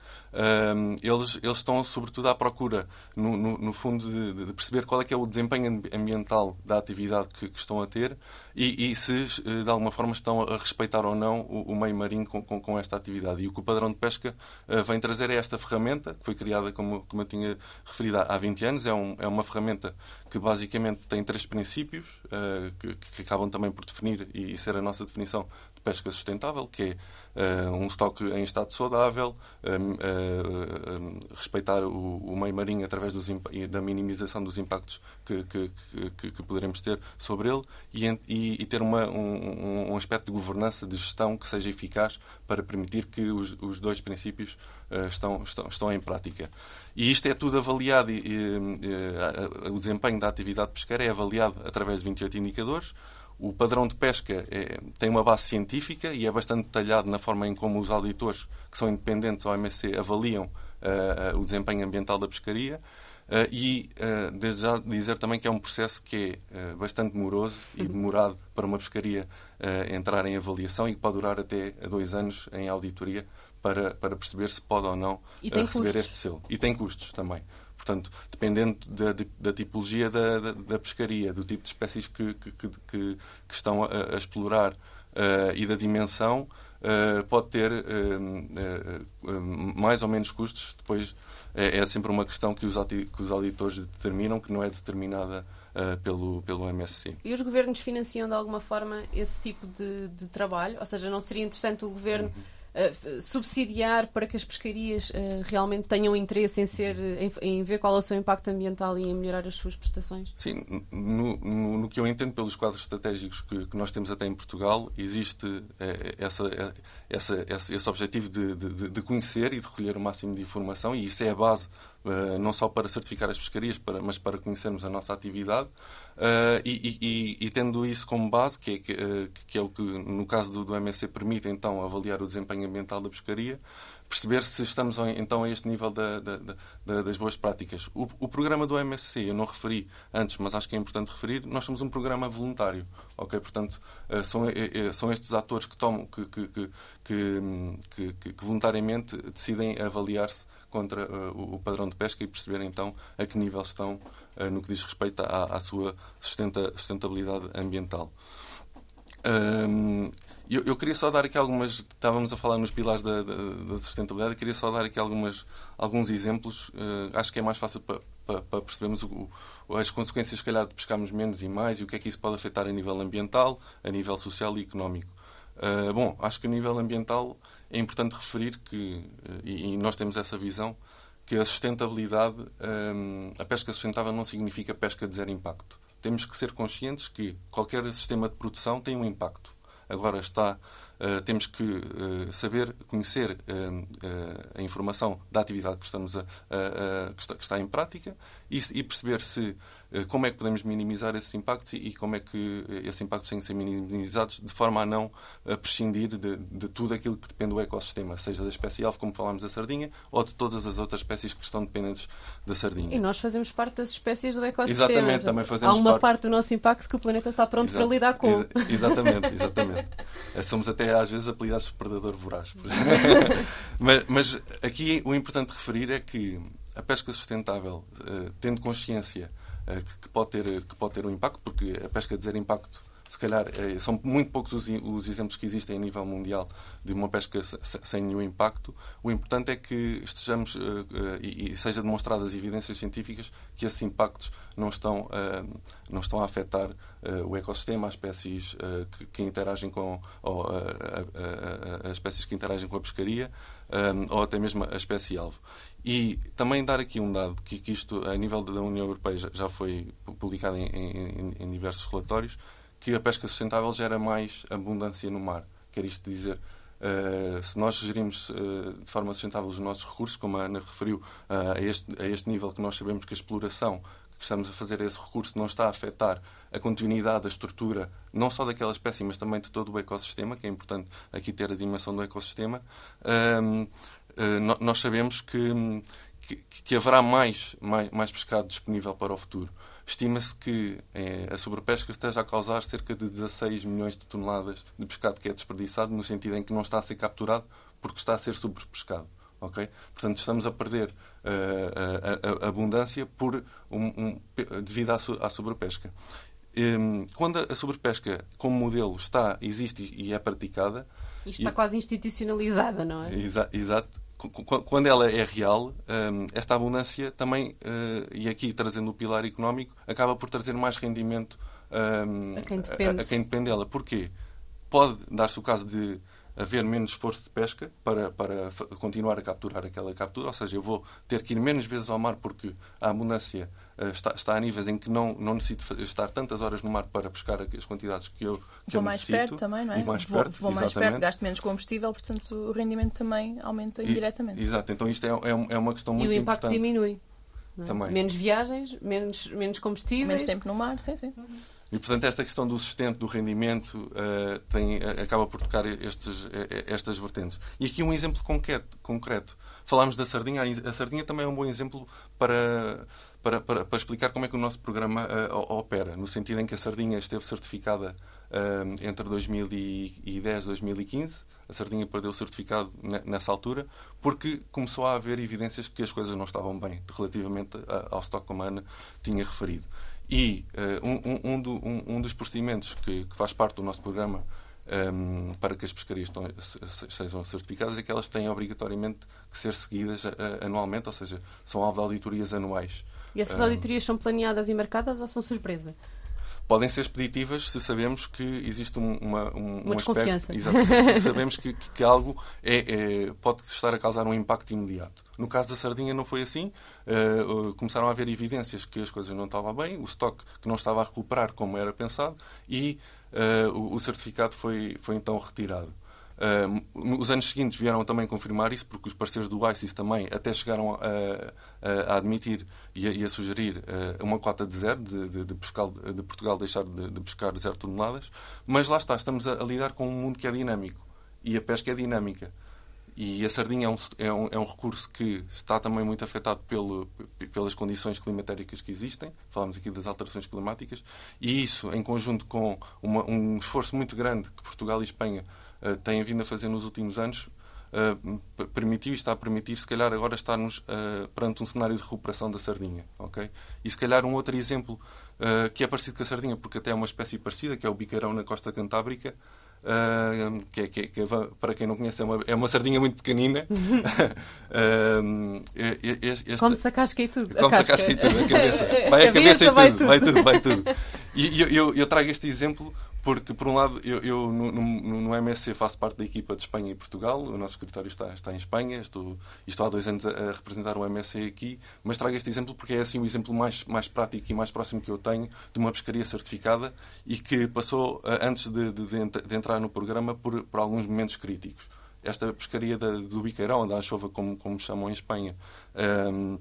eles, eles estão sobretudo à procura, no, no, no fundo, de, de, perceber qual é que é o desempenho ambiental da atividade que, que estão a ter e, e, se, eh, de alguma forma, estão a respeitar ou não o, o meio marinho com, com, com, esta atividade. E o que o padrão de pesca uh, vem trazer é esta ferramenta, que foi criada, como, como eu tinha referido, há 20 anos. É, um, é uma ferramenta que, basicamente, tem três princípios, uh, que, que, acabam também por definir e, ser a nossa definição de pesca sustentável, que é uh, um estoque em estado saudável, um, uh, um, respeitar o, meio marinho através dos, da minimização dos impactos que, que, que, que poderemos ter sobre ele e, e, ter uma, um, um, aspecto de governança, de gestão que seja eficaz para permitir que os, os dois princípios uh, estão, estão, estão em prática. E isto é tudo avaliado, e, e, o desempenho da atividade pesqueira é avaliado através de 28 indicadores, o padrão de pesca é, tem uma base científica e é bastante detalhado na forma em como os auditores, que são independentes ao MSC, avaliam uh, o desempenho ambiental da pescaria. Uh, e, uh, desde já, dizer também que é um processo que é bastante demoroso e demorado para uma pescaria entrar em avaliação e que pode durar até dois anos em auditoria para, para perceber se pode ou não receber custos. este selo. E tem custos também. Portanto, dependendo da, da tipologia da, da, da, pescaria, do tipo de espécies que, que, que, que estão a, a explorar uh, e da dimensão, uh, pode ter uh, mais ou menos custos. Depois é, é, sempre uma questão que os, que os auditores determinam, que não é determinada pelo, pelo MSC. E os governos financiam de alguma forma esse tipo de, de trabalho? Ou seja, não seria interessante o governo. Uhum uh, subsidiar para que as pescarias uh, realmente tenham interesse em, ser, em, em, ver qual é o seu impacto ambiental e em melhorar as suas prestações? Sim, no, no, no que eu entendo pelos quadros estratégicos que, que, nós temos até em Portugal, existe uh, essa, essa, esse, esse objetivo de, de, de conhecer e de recolher o máximo de informação, e isso é a base não só para certificar as pescarias, mas para conhecermos a nossa atividade. Uh, e, e, e, tendo isso como base, que é, que, uh, que, é o que no caso do, do MSC permite então avaliar o desempenho ambiental da pescaria, perceber se estamos então a este nível da, da, da, das boas práticas. O, o, programa do MSC, eu não referi antes, mas acho que é importante referir, nós somos um programa voluntário. ok Portanto, são, são estes atores que, tomam, que, que, que, que voluntariamente decidem avaliar-se contra uh, o padrão de pesca e perceber então a que nível estão uh, no que diz respeito à, à sua sustenta, sustentabilidade ambiental. Um, eu, eu, queria só dar aqui algumas. Estávamos a falar nos pilares da, da, da sustentabilidade, queria só dar aqui algumas, alguns exemplos. Uh, acho que é mais fácil para, para, para percebermos o, as consequências, se calhar, de pescarmos menos e mais e o que é que isso pode afetar a nível ambiental, a nível social e económico. Uh, bom, acho que a nível ambiental é importante referir que, uh, e, nós temos essa visão, que a sustentabilidade, um, a pesca sustentável não significa pesca de zero impacto. Temos que ser conscientes que qualquer sistema de produção tem um impacto. Agora está Uh, temos que uh, saber, conhecer uh, a informação da atividade que, estamos a, que, está, que, está, em prática e, e perceber se eh, como é que podemos minimizar esses impactos e como é que eh, esses impactos têm que ser minimizados de forma a não a prescindir de, de, tudo aquilo que depende do ecossistema, seja da espécie-alvo, como falámos da sardinha, ou de todas as outras espécies que estão dependentes da sardinha. E nós fazemos parte das espécies do ecossistema. Exatamente, também fazemos Há uma parte... parte do nosso impacto que o planeta está pronto Exato. para lidar com. Ex exatamente, exatamente. (laughs) Eh, somos até às vezes apelidados de predador voraz. (laughs) mas, mas aqui o importante referir é que a pesca sustentável, tendo consciência eh, que, pode ter, que pode ter um impacto, porque a pesca de zero impacto, se calhar, eh, são muito poucos os, os exemplos que existem a nível mundial de uma pesca sem nenhum impacto. O importante é que estejamos eh, e seja demonstradas evidências científicas que esses impactos não estão, não estão a afetar o ecossistema, as espécies que, que interagem com ou, as espécies que interagem com a pescaria ou até mesmo a espécie-alvo. E também dar aqui um dado, que, que isto, a nível da União Europeia, já, foi publicado em, em, em, diversos relatórios, que a pesca sustentável gera mais abundância no mar. Quer isto dizer, uh, se nós gerirmos uh, de forma sustentável os nossos recursos, como a Ana referiu, uh, a, este, a este nível que nós sabemos que a exploração que estamos a fazer a esse recurso não está a afetar a continuidade, a estrutura, não só daquela espécie, mas também de todo o ecossistema, que é importante aqui ter a dimensão do ecossistema. Eh, nós sabemos que, que, que, haverá mais, mais, mais pescado disponível para o futuro. Estima-se que é, a sobrepesca esteja a causar cerca de 16 milhões de toneladas de pescado que é desperdiçado, no sentido em que não está a ser capturado porque está a ser sobrepescado. Okay? Portanto, estamos a perder uh, a, a, abundância por um, um, devido à, à sobrepesca. Um, quando a sobrepesca, como modelo, está, existe e é praticada. Isto está e, quase institucionalizada, não é? Exa, exato quando ela é real, hum, esta abundância também, eh, e aqui trazendo o pilar económico, acaba por trazer mais rendimento hum, a quem depende, a, a quem depende dela. Porquê? Pode dar-se o caso de haver menos esforço de pesca para, para continuar a capturar aquela captura, ou seja, eu vou ter que ir menos vezes ao mar porque a abundância está, está a níveis em que não, não necessito estar tantas horas no mar para pescar as quantidades que eu, que vou eu mais necessito. perto também, não é? E mais vou, perto, vou mais perto, gasto menos combustível, portanto o rendimento também aumenta indiretamente. E, exato, então isto é, é, é uma questão muito importante. E o impacto importante. diminui. É? Também. Menos viagens, menos, menos combustíveis. Menos tempo no mar, sim, sim. Uhum. E, portanto, esta questão do sustento, do rendimento, uh, tem, uh, acaba por tocar estes, uh, estas vertentes. E aqui um exemplo concreto. concreto. Falámos da sardinha. A sardinha também é um bom exemplo para, para, para, para explicar como é que o nosso programa opera, no sentido em que a sardinha esteve certificada entre 2010 e 2015. A sardinha perdeu o certificado nessa altura porque começou a haver evidências que as coisas não estavam bem relativamente ao estoque como a Ana tinha referido. E uh, um, um, do, um, um, dos procedimentos que, que, faz parte do nosso programa um, ehm, para que as pescarias estão, sejam certificadas é que elas têm obrigatoriamente que ser seguidas uh, anualmente, ou seja, são alvo de auditorias anuais. E essas auditorias são planeadas e marcadas ou são surpresa? podem ser expeditivas se sabemos que existe um, uma, um, uma um aspecto. Exato, se, se, (laughs) sabemos que, que algo é, é, pode estar a causar um impacto imediato. No caso da sardinha não foi assim. Uh, começaram a haver evidências que as coisas não estavam bem, o estoque que não estava a recuperar como era pensado e o, o certificado foi, foi então retirado. Uh, os anos seguintes vieram também confirmar isso, porque os parceiros do ISIS também até chegaram a, a, a admitir e a, e a sugerir uh, uma cota de zero, de, de, de, pescar, de Portugal deixar de, de, pescar zero toneladas, mas lá está, estamos a, lidar com um mundo que é dinâmico e a pesca é dinâmica. E a sardinha é um, é um, é um recurso que está também muito afetado pelo, pelas condições climatéricas que existem. Falamos aqui das alterações climáticas. E isso, em conjunto com uma, um esforço muito grande que Portugal e Espanha uh, têm vindo a fazer nos últimos anos, uh, permitiu e está a permitir, se calhar, agora estarmos uh, perante um cenário de recuperação da sardinha. Okay? E se calhar um outro exemplo que é parecido com a sardinha, porque até é uma espécie parecida, que é o bicarão na costa cantábrica, Uh, que, é, que, é, que, é, para quem não conhece, é uma, é uma sardinha muito pequenina. (laughs) uh, este, Come-se a casca e tudo. Come-se a casca e tudo, a cabeça. Vai a, cabeça, cabeça, e tudo, vai tudo, vai tudo. Vai tudo. E eu, eu, eu, trago este exemplo porque, por um lado, eu, eu no, no, no, MSC faço parte da equipa de Espanha e Portugal, o nosso escritório está, está em Espanha, estou, estou há dois anos a, a, representar o MSC aqui, mas trago este exemplo porque é assim o exemplo mais, mais prático e mais próximo que eu tenho de uma pescaria certificada e que passou, uh, antes de, de, de, entrar no programa, por, por alguns momentos críticos. Esta pescaria da, do Biqueirão, da Anchova, como, como chamam em Espanha, um,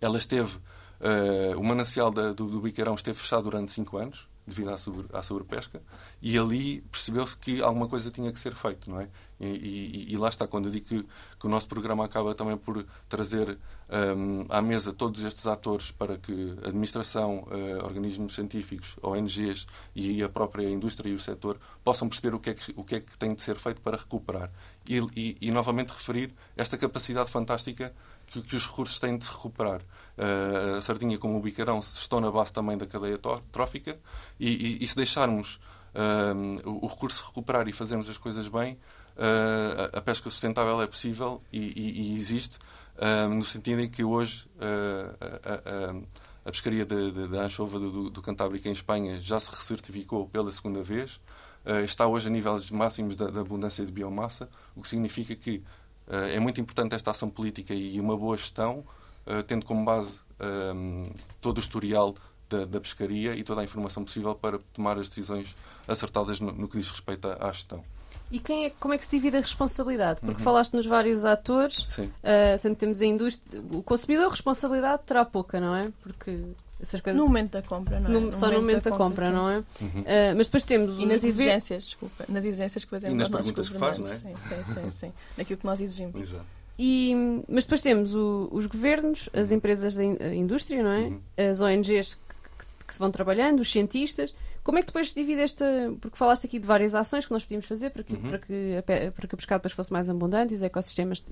ela esteve, uh, o manancial da, do, do Biqueirão esteve fechado durante cinco anos, devido à, sobre, à sobrepesca, e ali percebeu-se que alguma coisa tinha que ser feito, não é? E, e, e lá está, quando eu digo que, que, o nosso programa acaba também por trazer um, à mesa todos estes atores para que a administração, uh, organismos científicos, ONGs e a própria indústria e o setor possam perceber o que é que, o que, é que tem de ser feito para recuperar. E, e novamente referir esta capacidade fantástica que, que os recursos têm de se recuperar. Uh, a sardinha, como o bicarão, estão na base também da cadeia trófica e, e, e se deixarmos uh, o, recurso recuperar e fazermos as coisas bem, uh, a pesca sustentável é possível e, e existe, no sentido em que hoje a, a, a, pescaria da anchova do, do Cantábrico em Espanha já se recertificou pela segunda vez, está hoje a níveis máximos da, da abundância de biomassa, o que significa que é muito importante esta ação política e uma boa gestão eh, tendo como base um, ehm, todo o historial da, da, pescaria e toda a informação possível para tomar as decisões acertadas no, no que diz respeito à, à gestão. E quem é, como é que se divide a responsabilidade? Porque uhum. falaste nos vários atores, Sim. Uh, tanto temos a indústria. O consumidor, responsabilidade terá pouca, não é? Porque essas coisas. No momento da compra, não é? No, só no momento da, da compra, compra não é? Uhum. Uh, mas depois temos. E nas exigências, desculpa, nas exigências que fazemos. E nas perguntas que faz, não é? Sim, sim, sim, sim. Naquilo que nós exigimos. Exato. E, mas depois temos o, os governos, as empresas da in, indústria, não é? Uhum. As ONGs que, que, vão trabalhando, os cientistas. Como é que depois se divide esta. Porque falaste aqui de várias ações que nós podíamos fazer para que, uhum. para que, a, para que o pescado depois fosse mais abundante e os ecossistemas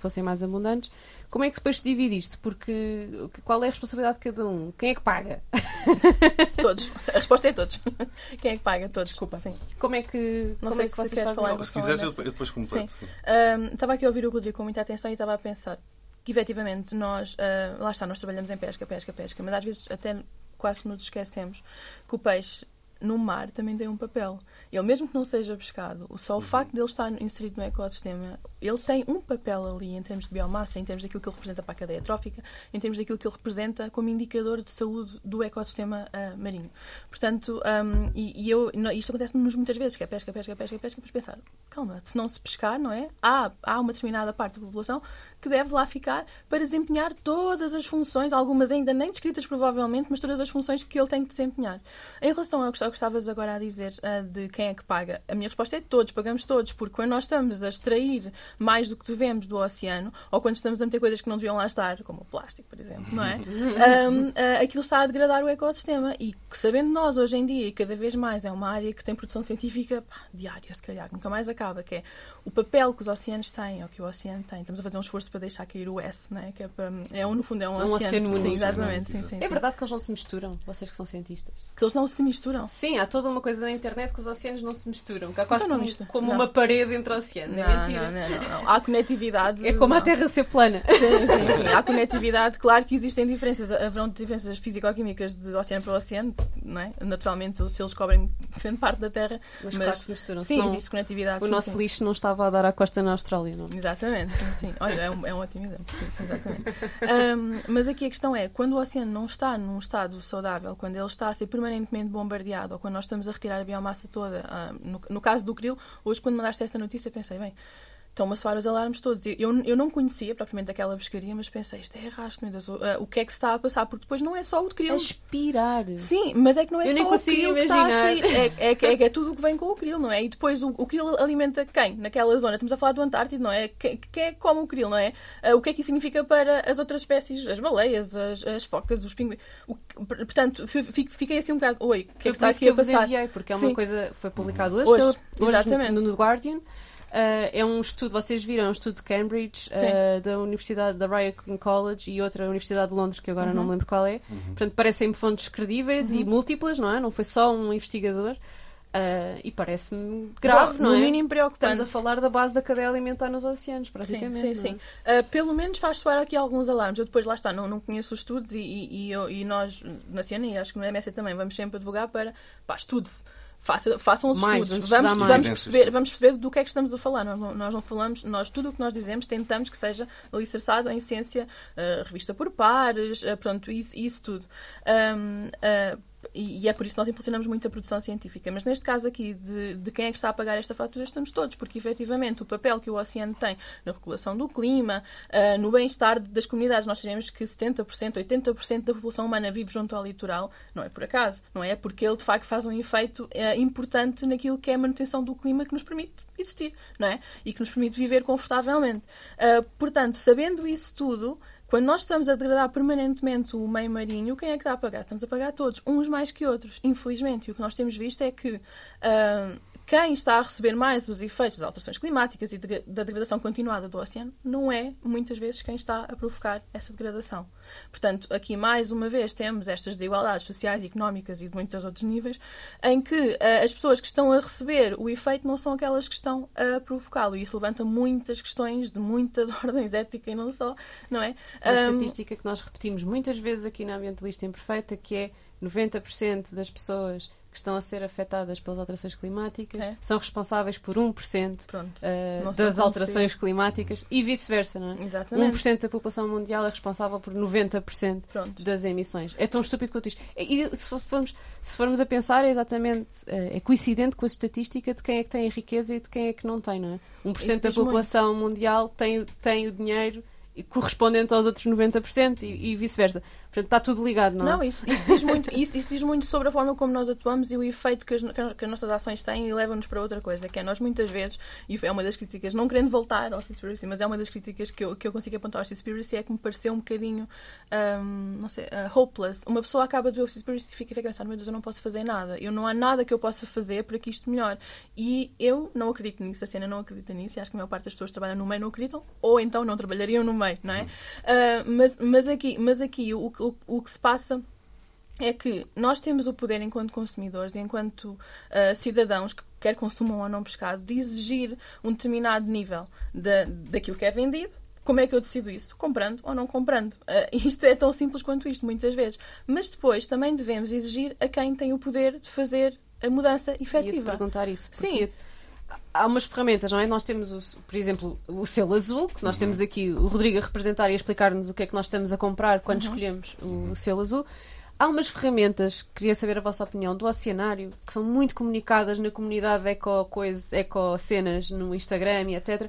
fossem mais abundantes. Como é que depois se divide isto? Porque qual é a responsabilidade de cada um? Quem é que paga? (laughs) Todos. A resposta é todos. (laughs) Quem é que paga? Todos. Desculpa. Sim. Como é que, não sei é que se vocês queres falar. Não, se quiseres, eu depois completo. Sim. sim. Um, estava aqui a ouvir o Rodrigo com muita atenção e estava a pensar que efetivamente nós, uh, lá está, nós trabalhamos em pesca, pesca, pesca, mas às vezes até quase nos esquecemos que o peixe no mar também tem um papel. Ele, mesmo que não seja pescado, só o uhum. facto de ele estar inserido no ecossistema, ele tem um papel ali em termos de biomassa, em termos daquilo que ele representa para a cadeia trófica, em termos daquilo que ele representa como indicador de saúde do ecossistema uh, marinho. Portanto, um, e, e, eu, isto acontece-nos muitas vezes, que é pesca, pesca, pesca, pesca, depois pensar, calma, se não se pescar, não é? Há, há uma determinada parte da população que deve lá ficar para desempenhar todas as funções, algumas ainda nem descritas provavelmente, mas todas as funções que ele tem que desempenhar. Em relação ao que estavas agora a dizer uh, de quem é que paga, a minha resposta é todos, pagamos todos, porque quando nós estamos a extrair mais do que devemos do oceano, ou quando estamos a meter coisas que não deviam lá estar, como o plástico, por exemplo, não é? (laughs) um, ah, aquilo está a degradar o ecossistema. E sabendo nós hoje em dia, e cada vez mais, é uma área que tem produção científica pá, diária, se calhar, nunca mais acaba, que é o papel que os oceanos têm, ou que o oceano tem. Estamos a fazer um esforço para deixar cair o S, né? que é, para, é um, no fundo é um, um oceano. oceano sim, exatamente. Sim, sim, é verdade que eles não se misturam, vocês que são cientistas? Que eles não se misturam? Sim, há toda uma coisa na internet que os oceanos não se misturam, que há quase então como, como uma parede entre oceanos. É não, é mentira. Não, não, não, não. Há conectividade. (laughs) É como não. a Terra ser plana. Sim, sim, sim. Há conectividade. Claro que existem diferenças, haverão diferenças físico-químicas de oceano para oceano, não é? Naturalmente, se eles cobrem grande parte da Terra. Mas, mas claro que se misturam. Sim, existe conectividade. O sim, nosso sim. lixo não estava a dar à costa na Austrália, não? Exatamente, sim, sim. Olha, é um, é um ótimo exemplo. Sim, sim, exatamente. Um, mas aqui a questão é, quando o oceano não está num estado saudável, quando ele está a ser permanentemente bombardeado, ou quando nós estamos a retirar a biomassa toda, uh, no, no caso do krill, hoje quando mandaste essa notícia pensei, bem, estão-me a soar os alarmes todos. Eu, eu não conhecia propriamente aquela pescaria, mas pensei, isto é arrasto, meu Deus, o, uh, o que é que se está a passar? Porque depois não é só o krill. Aspirar. Sim, mas é que não é eu só o krill que está a sair. É, é, é, é, tudo o que vem com o krill, não é? E depois o, o krill alimenta quem naquela zona? Estamos a falar do Antártido, não é? Quem, quem é que come o krill, não é? Uh, o que é que isso significa para as outras espécies? As baleias, as, as focas, os pinguins. portanto, fiquei assim um bocado, oi, o que é que está aqui a passar? Enviei, porque é uma Sim. coisa, foi publicado hoje, hoje, pela, hoje no, no Guardian. Uh, é um estudo, vocês viram, é um estudo de Cambridge, uh, da Universidade da Ryerson College e outra Universidade de Londres, que agora uhum. não me lembro qual é. Uhum. Portanto, parecem-me fontes credíveis uhum. e múltiplas, não é? Não foi só um investigador. Uh, e parece-me grave, Bom, não no é? mínimo preocupante. Estamos a falar da base da cadeia alimentar nos oceanos, praticamente. Sim, sim, sim. É? Uh, pelo menos faz soar aqui alguns alarmes. Eu depois, lá está, não, não conheço os estudos e, e, e, eu, e nós, na Ciência, e acho que no MS também, vamos sempre advogar para, pá, estude-se Faça, façam os Mais, estudos. vamos Vamos, vamos, perceber, vamos perceber do que é que estamos a falar. Nós, não- nós não falamos, nós tudo o que nós dizemos tentamos que seja alicerçado em ciência, eh, revista por pares, eh, pronto, isso, isso tudo. Ahm, ah, e, é por isso que nós impulsionamos muito a produção científica. Mas neste caso aqui, de, de quem é que está a pagar esta fatura, estamos todos, porque efetivamente o papel que o oceano tem na regulação do clima, ah, no bem-estar das comunidades, nós sabemos que 70%, 80% da população humana vive junto ao litoral, não é por acaso, não é porque ele de facto faz um efeito ah, importante naquilo que é a manutenção do clima que nos permite existir, não é? E que nos permite viver confortavelmente. Ah, portanto, sabendo isso tudo, quando nós estamos a degradar permanentemente o meio marinho, quem é que dá a pagar? Estamos a pagar todos, uns mais que outros, infelizmente. E o que nós temos visto é que ah, quem está a receber mais os efeitos das alterações climáticas e de- da degradação continuada do oceano não é, muitas vezes, quem está a provocar essa degradação. Portanto, aqui mais uma vez temos estas desigualdades sociais, económicas e de muitos outros níveis, em que ah, as pessoas que estão a receber o efeito não são aquelas que estão a provocá-lo. E isso levanta muitas questões de muitas (laughs) ordens éticas e não só, não é? Uma Ahm, estatística que nós repetimos muitas vezes aqui na Ambientalista Imperfeita, que é 90% das pessoas que estão a ser afetadas pelas alterações climáticas É. são responsáveis por 1% Pronto. são das alterações climáticas e vice-versa, não é? Exatamente. 1% da população mundial é responsável por 90% Pronto. das emissões. É tão estúpido quanto isto. E se formos, se formos a pensar, é exatamente eh, é coincidente com a estatística de quem é que tem a riqueza e de quem é que não tem, não é? 1% Isso da população mundial tem, tem o dinheiro correspondente aos outros 90% e, e vice-versa. Portanto, está tudo ligado, não é? Não, isso, isso diz muito, isso, isso diz muito sobre a forma como nós atuamos e o efeito que as, que as- que as nossas ações têm e levam-nos para outra coisa, que é nós muitas vezes, e é uma das críticas, não querendo voltar ao Seaspiracy, mas é uma das críticas que eu, que eu consigo apontar ao Seaspiracy, é que me pareceu um bocadinho, ahm, não sei, ah, hopeless. Uma pessoa acaba de ver o Seaspiracy e fica a pensar, meu Deus, eu não posso fazer nada, eu não há nada que eu possa fazer para que isto melhore. E eu não acredito nisso, a cena não acredita nisso, e acho que a maior parte das pessoas que trabalham no meio não acreditam, ou então não trabalhariam no meio, não é? Ah, mas, mas aqui, mas aqui o, o, o que se passa é que nós temos o poder, enquanto consumidores, enquanto ah, cidadãos que quer consumam ou não pescado, de exigir um determinado nível da, daquilo que é vendido. Como é que eu decido isso? Comprando ou não comprando? Ah, (laughs) isto é tão simples quanto isto, muitas vezes. Mas depois também devemos exigir a quem tem o poder de fazer a mudança efetiva. perguntar isso. Sim. Há umas ferramentas, não é? Nós temos, o- por exemplo, o selo azul, que nós temos aqui o Rodrigo a representar e a explicar-nos o que é que nós estamos a comprar quando escolhemos o selo azul. Há umas ferramentas, queria saber a vossa opinião, do Oceanário, que são muito comunicadas na comunidade eco, coisa, eco cenas no Instagram e etc.,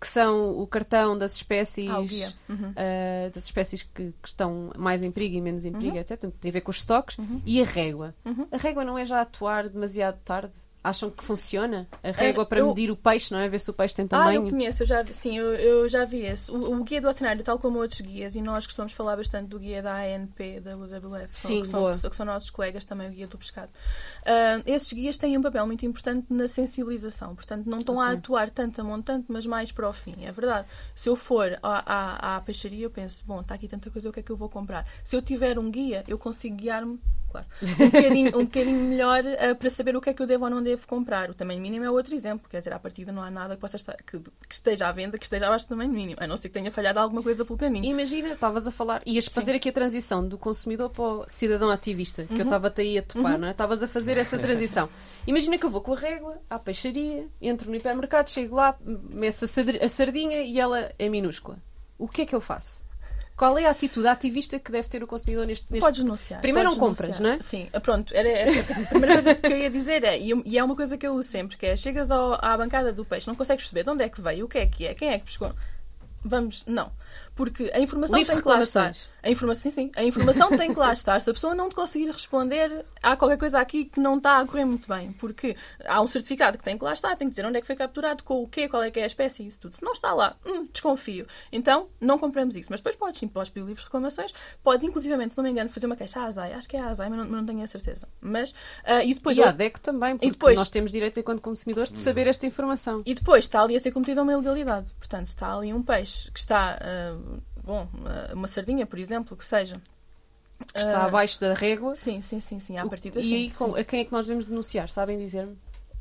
que são o cartão das espécies, Ah. Uhum. ah, das espécies que, que estão mais em perigo e menos em Uhum. perigo, etc. Portanto, tem a ver com os estoques e a régua. A régua não é já atuar demasiado tarde? Acham que funciona? A régua para eu- medir o peixe, não é? Ver se o peixe tem Ah, tamanho. eu conheço, eu já vi, sim, eu, eu já vi esse. O, o guia do oceanário, tal como outros guias, e nós costumamos falar bastante do guia da ANP, da WWF, Sim, que, são, que são- que são nossos colegas, também o guia do pescado. Ah, esses guias têm um papel muito importante na sensibilização, portanto, não estão a atuar tanto a montante, mas mais para o fim, é verdade. Se eu for à, à, à peixaria, eu penso, bom, está aqui tanta coisa, o que é que eu vou comprar? Se eu tiver um guia, eu consigo guiar-me claro, um (laughs) bocadinho, um bocadinho melhor ah, para saber o que é que eu devo ou não devo comprar. O tamanho mínimo é outro exemplo, quer dizer, à partida não há nada que, possa estar, que, que esteja à venda que esteja abaixo do tamanho mínimo, a não ser que tenha falhado alguma coisa pelo caminho. Imagina, estavas a falar, ias fazer aqui a transição do consumidor para o cidadão ativista, que eu estava-te aí a topar, não é? Estavas a fazer essa transição. (laughs) Imagina que eu vou com a régua à peixaria, entro no hipermercado, chego lá, meço a sardinha e ela é minúscula. O que é que eu faço? Qual é a atitude ativista que deve ter o consumidor neste, neste... Podes denunciar. Primeiro podes não compras, denunciar. não é? Sim, ah, pronto. Era, era- a primeira coisa que eu ia dizer é, e e é uma coisa que eu uso sempre, que é, chegas ao- à bancada do peixe, não consegues perceber de onde é que veio, o que é que é, quem é que pescou. Vamos, não. Porque a informação Livre tem que lá estar. A informação, sim, sim. A informação tem que lá estar. Se a pessoa não te conseguir responder, há qualquer coisa aqui que não está a correr muito bem. Porque há um certificado que tem que lá estar, tem que dizer onde é que foi capturado, com o quê, qual é que é a espécie, isso tudo. Se não está lá, hum, desconfio. Então, não compramos isso. Mas depois podes, sim, podes pedir livres reclamações. Podes, inclusivamente, se não me engano, fazer uma queixa à ASAI. Acho que é a ASAI, mas não, mas não tenho a certeza. Mas, ah, e depois... E a ADEC também, porque depois- nós temos direitos enquanto consumidores de saber esta informação. E depois está ali a ser cometida uma ilegalidade. Portanto, se está ali um peixe que está, ah, bom, ah, uma sardinha, por exemplo, que seja. Está ah, abaixo da régua. Sim, sim, sim, sim. À partida, e aí, sim. a quem é que nós devemos denunciar? Sabem dizer-me?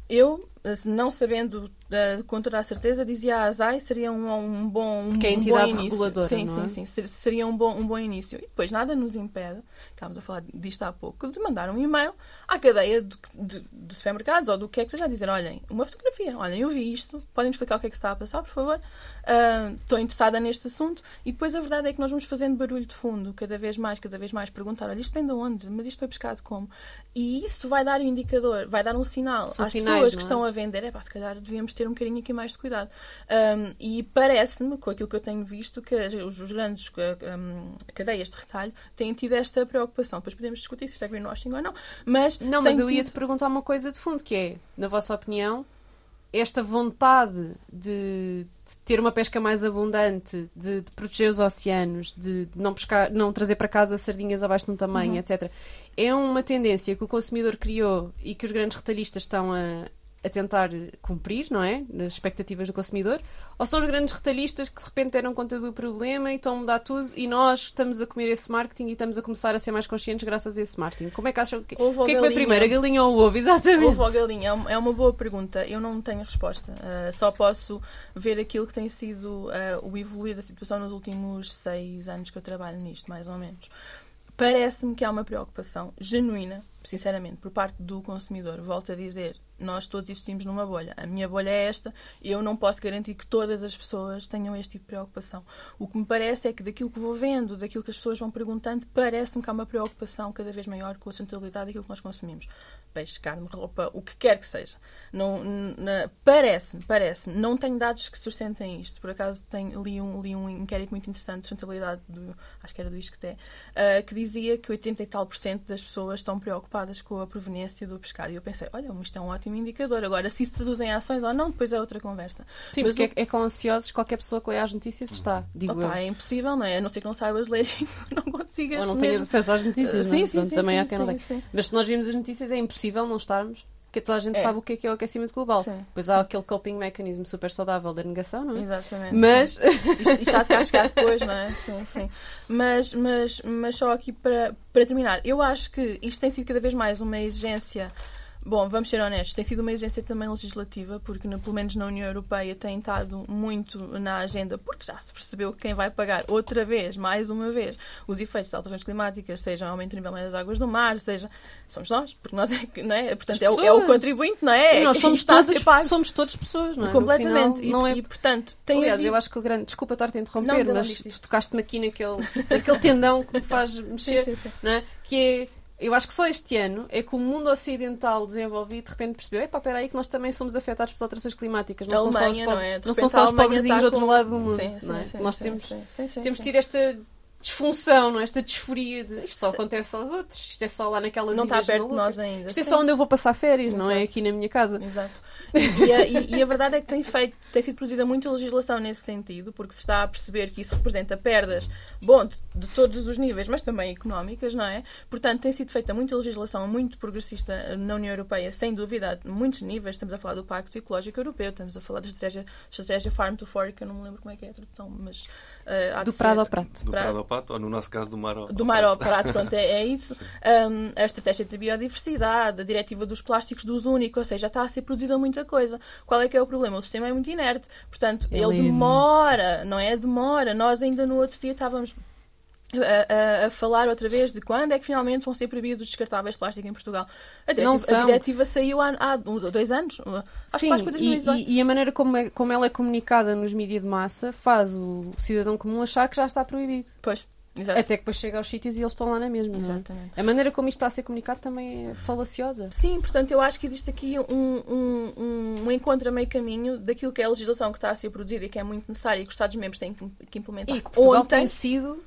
Eu, não sabendo uh, com toda a certeza, dizia a ASAI, seria um, um bom um, que é a um bom início. reguladora, sim, não é? sim, sim, seria um bom, um bom início. E depois nada nos impede, estávamos a falar disto há pouco, de mandar um e-mail à cadeia de, de, de supermercados ou do que é que seja, a dizer, olhem, uma fotografia, olhem, eu vi isto, podem explicar o que é que está a passar, por favor? Uh, estou interessada neste assunto. E depois a verdade é que nós vamos fazendo barulho de fundo, cada vez mais, cada vez mais, perguntar, olha, isto vem de onde? Mas isto foi pescado como? E isso vai dar um indicador, vai dar um sinal São às sinais, pessoas não que é? estão a vender, é pá, se calhar devíamos ter um bocadinho aqui mais de cuidado. Um, e parece-me, com aquilo que eu tenho visto, que os, os grandes um, cadeias de retalho têm tido esta preocupação. Depois podemos discutir se isto é greenwashing ou não, mas. Não, mas eu ia-te perguntar uma coisa de fundo, que é, na vossa opinião, esta vontade de, de ter uma pesca mais abundante, de, de proteger os oceanos, de não, pescar, não trazer para casa sardinhas abaixo de um tamanho, etc., é uma tendência que o consumidor criou e que os grandes retalhistas estão a, a tentar cumprir, não é? Nas expectativas do consumidor? Ou são os grandes retalhistas que de repente deram conta do problema e estão a mudar tudo e nós estamos a comer esse marketing e estamos a começar a ser mais conscientes graças a esse marketing? Como é que acham que. Houve O que é que foi primeiro, a galinha ou o ovo? Exatamente. Ovo ou galinha? É É uma boa pergunta. Eu não tenho resposta. Uh, só posso ver aquilo que tem sido uh, o evoluir da situação nos últimos seis anos que eu trabalho nisto, mais ou menos. Parece-me que há uma preocupação genuína, sinceramente, por parte do consumidor. Volto a dizer, nós todos existimos numa bolha. A minha bolha é esta e eu não posso garantir que todas as pessoas tenham este tipo de preocupação. O que me parece é que daquilo que vou vendo, daquilo que as pessoas vão perguntando, parece-me que há uma preocupação cada vez maior com a sustentabilidade daquilo que nós consumimos. Peixe, carne, roupa, o que quer que seja. Não, parece-me, parece-me. Não tenho dados que sustentem isto. Por acaso tenho, li, um, li um inquérito muito interessante de sustentabilidade, do, acho que era do ISCTE, ah, que dizia que 80 e tal por cento das pessoas estão preocupadas com a proveniência do pescado. E eu pensei, olha, isto é um ótimo indicador. Agora, se isso traduz em ações ou não, depois é outra conversa. Sim, Mas porque o- é, é com ansiosos qualquer pessoa que lê as notícias está, digo Opa, é impossível, não é? A não ser que não saibas ler (laughs) e não consigas. Ou não tenhas mesmo- acesso às notícias, Sim, não sim, Portanto, sim, também há sim, quem não sim, sim. Mas se nós vimos as notícias é impossível não estarmos, porque toda a gente É. sabe o que é que é o aquecimento global. Sim, Pois há aquele coping mechanism super saudável da negação, não é? Exatamente. Mas Isto, isto há de cá chegar depois, não é? Sim, sim. Mas, mas, mas só aqui para, para terminar, eu acho que isto tem sido cada vez mais uma exigência. Bom, vamos ser honestos, tem sido uma exigência também legislativa, porque no- pelo menos na União Europeia tem estado muito na agenda, porque já se percebeu que quem vai pagar outra vez, mais uma vez, os efeitos das alterações climáticas, seja aumento do nível das águas do mar, seja. Somos nós, porque nós é que, não é? Portanto, é o, é o contribuinte, não é? E nós somos todos, somos todos pessoas, não é? Completamente. final, não e, é e, portanto, tem Aliás, havido... eu acho que o grande. Desculpa estar-te a interromper, Não, mas tocaste-me aqui naquele, (laughs) naquele tendão que me faz mexer, sim, sim. Não é? que é. Eu acho que só este ano é que o mundo ocidental desenvolvido de repente percebeu: epá, espera aí que nós também somos afetados pelas alterações climáticas. Não A são só os, Alemanha, não é? Não são só os Alemanha pobrezinhos do outro lado do mundo. Sim, sim, é? sim, nós temos, temos tido esta disfunção, não é? esta disforia de isto só acontece aos outros, isto é só lá naquelas Não está perto de nós ainda. Isto é sim. só onde eu vou passar férias, não é? Exato. Aqui na minha casa. Exato. E a, e- e a verdade é que tem, feito, tem sido produzida muita legislação nesse sentido, porque se está a perceber que isso representa perdas, bom, de, de todos os níveis, mas também económicas, não é? Portanto, tem sido feita muita legislação muito progressista na União Europeia, sem dúvida, a muitos níveis. Estamos a falar do Pacto Ecológico Europeu, estamos a falar da estratégia, estratégia Farm to Fork, eu não me lembro como é que é a tradução, mas. De Do prado ao prato. Do Pra- prado ao pato, ou no nosso caso, do mar ao do mar ao prato, pronto, é, é (laughs) isso. Um, a estratégia de biodiversidade, a diretiva dos plásticos de uso único, ou seja, já está a ser produzida muita coisa. Qual é que é o problema? O sistema é muito inerte, portanto, Ele ele é demora, não é? Demora. Nós ainda no outro dia estávamos a, a- a falar outra vez de quando é que finalmente vão ser proibidos os descartáveis de plástico em Portugal. A diretiva, a diretiva saiu há, há dois anos. Acho Sim, que e, 2018. e- e a maneira como, é- como ela é comunicada nos mídias de massa faz o cidadão comum achar que já está proibido. Pois, exato. Até que depois chega aos sítios e eles estão lá na mesma. é? Exatamente. A maneira como isto está a ser comunicado também é falaciosa. Sim, portanto, eu acho que existe aqui um, um, um, encontro a meio caminho daquilo que é a legislação que está a ser produzida e que é muito necessária e que os Estados-membros têm que, que implementar. E que Portugal Ontem, tem sido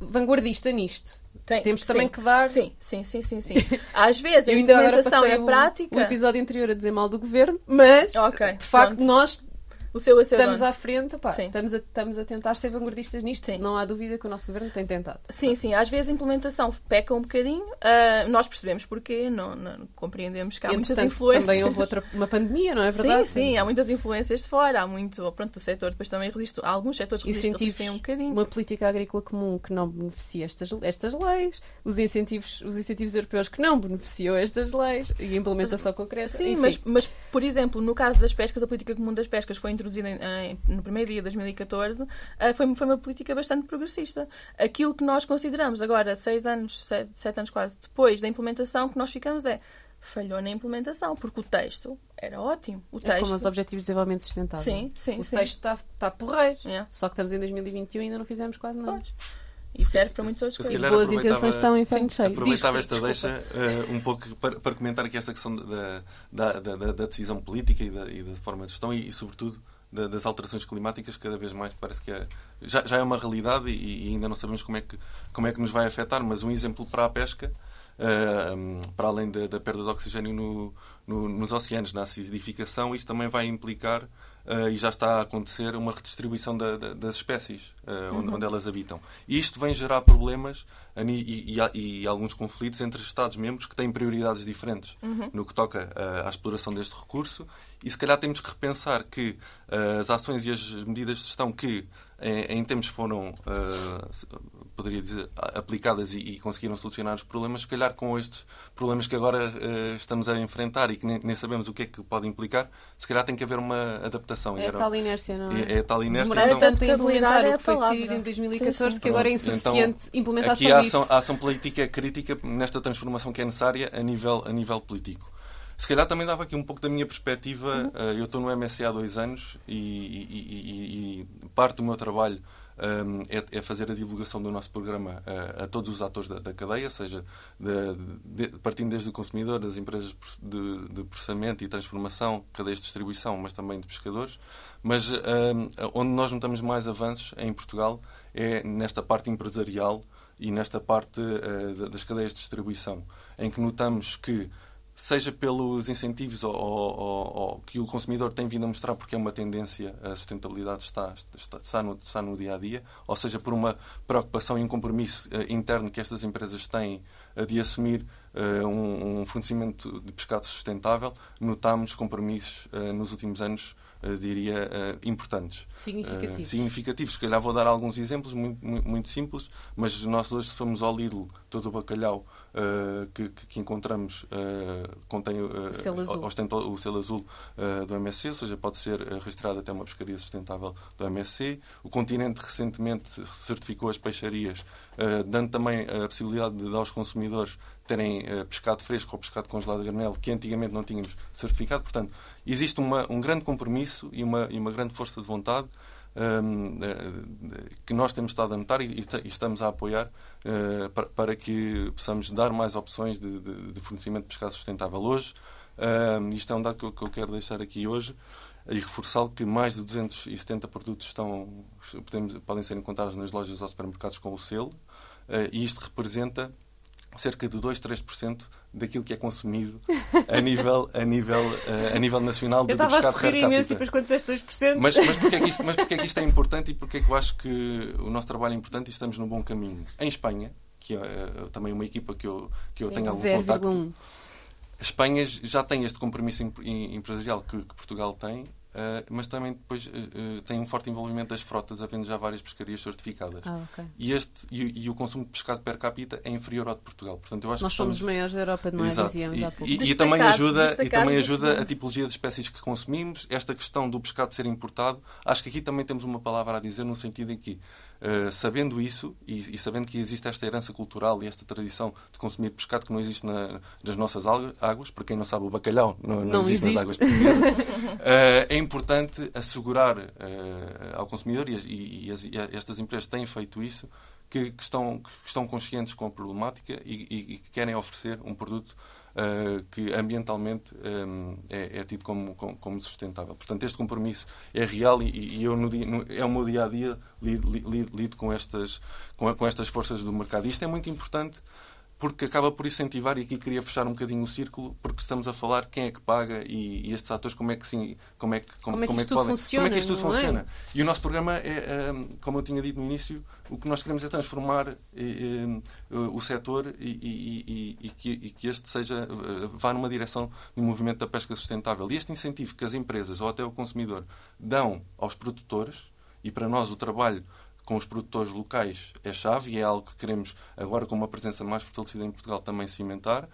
vanguardista nisto. tem- Temos também que dar. Sim, sim, sim, sim, sim. (laughs) Às vezes a implementação é prática. um episódio anterior a dizer mal do governo, mas Ok, de facto pronto. nós O seu a seu estamos dono. à frente, pá, Sim. estamos, a, estamos a tentar ser vanguardistas nisto. Sim. Não há dúvida que o nosso governo tem tentado. Sim, sim. Às vezes a implementação peca um bocadinho. ah, nós percebemos porquê, não, não- compreendemos que há muitas Entretanto, influências. Também houve outra, uma pandemia, não é verdade? Sim, sim, há muitas influências de fora, há muito, pronto, o setor depois também resiste, há alguns setores que resistem, resistem um bocadinho. uma política agrícola comum que não beneficia estas, estas leis, os incentivos, os incentivos europeus que não beneficiam estas leis e a implementação concreta. Sim, enfim. mas, mas, por exemplo, no caso das pescas, a política comum das pescas foi introduzida em- em- no primeiro dia de 2014, ah, foi, foi uma política bastante progressista. Aquilo que nós consideramos agora, seis anos, sete, sete anos quase depois da implementação, que nós ficamos é falhou na implementação, porque o texto era ótimo. O É texto. como os Objetivos de Desenvolvimento Sustentável. Sim, sim, o sim. texto está tá porreiro. É. Só que estamos em 2021 e ainda não fizemos quase nada. Pois. E serve para muitas outras coisas. Boas aproveitava- intenções estão em frente cheio. Aproveitava esta deixa eh, um pouco para, para comentar aqui esta questão da, da, da, da- decisão política e da, e da forma de gestão e, e, sobretudo, das alterações climáticas, cada vez mais parece que é, já, já é uma realidade e, e ainda não sabemos como é, que, como é que nos vai afetar, mas um exemplo para a pesca, eh, para além da, da perda de oxigênio no- no- nos oceanos, na acidificação, isto também vai implicar eh, e já está a acontecer uma redistribuição da- da- das espécies eh, onde, onde elas habitam. E isto vem gerar problemas e, e- e alguns conflitos entre Estados-membros que têm prioridades diferentes no que toca à exploração deste recurso e se calhar temos que repensar que eh, as ações e as medidas de gestão que em, em tempos foram, se- poderia dizer, aplicadas e, e conseguiram solucionar os problemas, se calhar com estes problemas que agora eh, estamos a enfrentar e que nem, nem sabemos o que é que pode implicar, se calhar tem que haver uma adaptação. É a era- tal inércia, não é? é, é a tal inércia. Demorar então- tanto a implementar é o que foi decidido em 2014 Sim, sim. que agora é Pronto, insuficiente implementar Aqui só a isso. ação, a ação política é crítica nesta transformação que é necessária a nível, a nível político. Se calhar também dava aqui um pouco da minha perspectiva. eh, eu estou no MSC há dois anos e, e- e- e parte do meu trabalho um, é, é fazer a divulgação do nosso programa eh, a todos os atores da, da cadeia, seja de- de- partindo desde o consumidor, das empresas de, de processamento e transformação, cadeias de distribuição, mas também de pescadores. Mas um, onde nós notamos mais avanços em Portugal é nesta parte empresarial e nesta parte da- das cadeias de distribuição, em que notamos que seja pelos incentivos ou, ou- ou- que o consumidor tem vindo a mostrar porque é uma tendência, a sustentabilidade está, está, está no, está no dia a dia, ou seja, por uma preocupação e um compromisso eh, interno que estas empresas têm eh, de assumir eh, um, um fornecimento de pescado sustentável, notamos compromissos nos últimos anos, diria, importantes. Significativos. Significativos. Se calhar vou dar alguns exemplos muito, muito, muito simples, mas nós hoje, se formos ao Lidl, todo o bacalhau eh, que, que- encontramos eh, contém, eh, selo azul. ostenta o selo azul do MSC, ou seja, pode ser registrado até uma pescaria sustentável do MSC. O Continente recentemente certificou as peixarias, dando também a possibilidade de, aos consumidores terem pescado fresco ou pescado congelado a granel, que antigamente não tínhamos certificado. Portanto, existe uma- um grande compromisso e uma, e uma grande força de vontade que nós temos estado a notar e, ta- estamos a apoiar eh, para, que possamos dar mais opções de, fornecimento de pescado sustentável. Hoje, isto é um dado que eu, que eu quero deixar aqui hoje, e reforçar que mais de 270 produtos estão, podemos, podem ser encontrados nas lojas ou supermercados com o selo, eh, e isto representa cerca de 2, 3% daquilo que é consumido a nível, a nível, eh, a nível nacional de, Eu estava a pescado sorrir per imenso e depois quando disseste 2%. Mas, mas, porque é que isto, mas porque é que isto é importante e porque é que eu acho que o nosso trabalho é importante e estamos no bom caminho? Em Espanha, que é eh, também uma equipa que eu, que eu tenho algum contacto, 0,1. a Espanha já tem este compromisso em- em- empresarial que, que Portugal tem, eh, mas também depois eh, tem um forte envolvimento das frotas, havendo já várias pescarias certificadas. Ah, ok. E, este, e, e o consumo de pescado per capita é inferior ao de Portugal. Portanto, eu acho Nós que somos estamos... os maiores da Europa, não é? Exato. Dizíamos E, há pouco. e- e também ajuda, e também ajuda a tipologia de espécies que consumimos, esta questão do pescado ser importado. Acho que aqui também temos uma palavra a dizer, no sentido em que, eh, sabendo isso e, e sabendo que existe esta herança cultural e esta tradição de consumir pescado que não existe na- nas nossas águas, para quem não sabe, o bacalhau não, não Não existe, nas existe. águas portuguesas, eh, é importante assegurar eh, ao consumidor, e, e- e estas empresas têm feito isso, que, que estão, que estão conscientes com a problemática e, e- e que querem oferecer um produto eh, que ambientalmente eh, é, é tido como, como, sustentável. Portanto, este compromisso é real e, e eu no dia, no- é o meu dia a dia lido, lido- lido com estas, com, com estas forças do mercado. Isto é muito importante porque acaba por incentivar, e aqui queria fechar um bocadinho o círculo, porque estamos a falar quem é que paga e, e estes atores como é que sim, como é que, como, como é que como isto podem, funciona, como é que isto é? funciona. E o nosso programa é, como eu tinha dito no início, o que nós queremos é transformar eh, eh, o setor e, e- que, e que este seja eh, vá numa direção de um movimento da pesca sustentável. E este incentivo que as empresas ou até o consumidor dão aos produtores, e para nós o trabalho com os produtores locais é chave e é algo que queremos agora com uma presença mais fortalecida em Portugal também cimentar.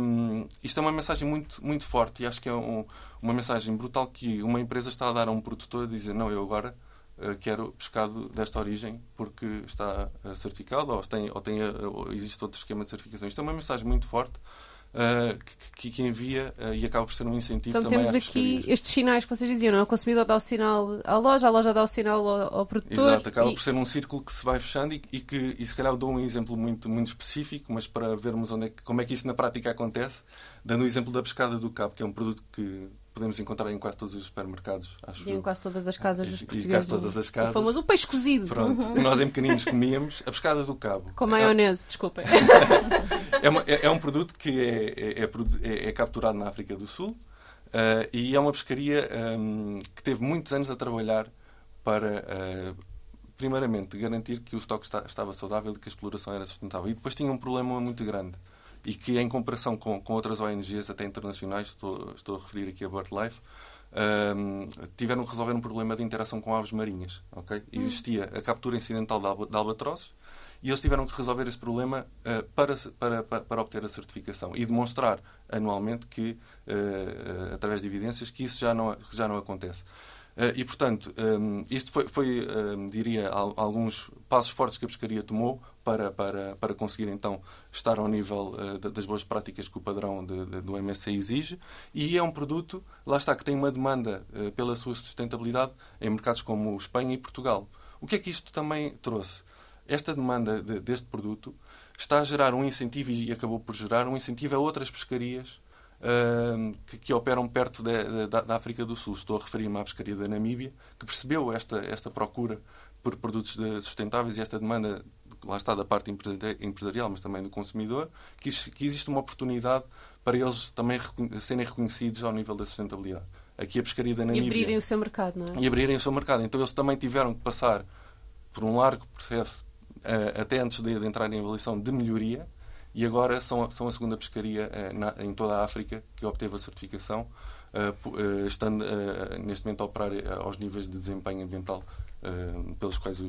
Hum, isto é uma mensagem muito, muito forte e acho que é um- uma mensagem brutal que uma empresa está a dar a um produtor a dizer não, eu agora eh, quero pescado desta origem porque está eh, certificado ou, tem, ou, tem, eh, existe outro esquema de certificação. Isto é uma mensagem muito forte eh, que, que envia eh, e acaba por ser um incentivo Então também temos aqui estes sinais que vocês diziam, não é? O consumidor dá o sinal à loja, a loja dá o sinal ao, ao produtor. Exato, acaba e- por ser um círculo que se vai fechando e, e que, e se calhar dou um exemplo muito, muito específico, mas para vermos onde é que, como é que isto na prática acontece, dando o exemplo da pescada do cabo, que é um produto que podemos encontrar em quase todos os supermercados, acho E em quase todas as casas E- dos e portugueses. quase todas as casas. O famoso peixe cozido. Pronto, que nós em pequeninos comíamos, a pescada do cabo. Com maionese, desculpem. É, uma- é- é um produto que é, é- é é- é capturado na África do Sul eh, e é uma pescaria ehm, que teve muitos anos a trabalhar para, eh, primeiramente, garantir que o estoque esta- estava saudável e que a exploração era sustentável. E depois tinha um problema muito grande e que, em comparação com, com outras ONGs, até internacionais, estou, estou a referir aqui a BirdLife, ehm, tiveram que resolver um problema de interação com aves marinhas. ok? Existia a captura incidental de, alba, de albatrozes e eles tiveram que resolver esse problema eh, para, para, para, obter a certificação e demonstrar anualmente que, eh, através de evidências, que isso já não, já não acontece. Eh, e, portanto, eh, isto foi, foi eh, diria, al- alguns passos fortes que a pescaria tomou para, para, para conseguir, então, estar ao nível eh, da- das boas práticas que o padrão de- de- do MSC exige. E é um produto, lá está, que tem uma demanda eh, pela sua sustentabilidade em mercados como Espanha e Portugal. O que é que isto também trouxe? Esta demanda de- deste produto está a gerar um incentivo, e acabou por gerar um incentivo a outras pescarias que, que operam perto da, da- da África do Sul. Estou a referir-me à pescaria da Namíbia, que percebeu esta, esta procura por produtos sustentáveis e esta demanda, lá está, da parte empresa- empresarial, mas também do consumidor, que, existe- que existe uma oportunidade para eles também serem reconhecidos ao nível da sustentabilidade. Aqui a pescaria da E Namíbia abrirem o seu mercado, não é? e abrirem o seu mercado. Então eles também tiveram que passar por um largo processo, eh, até antes de, de entrar em avaliação, de melhoria, e agora são, a- são a segunda pescaria eh, na- em toda a África que obteve a certificação, eh, eh, estando neste momento a operar aos níveis de desempenho ambiental pelos quais o,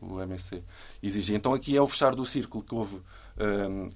o MSC exige. Então aqui é o fechar do círculo que houve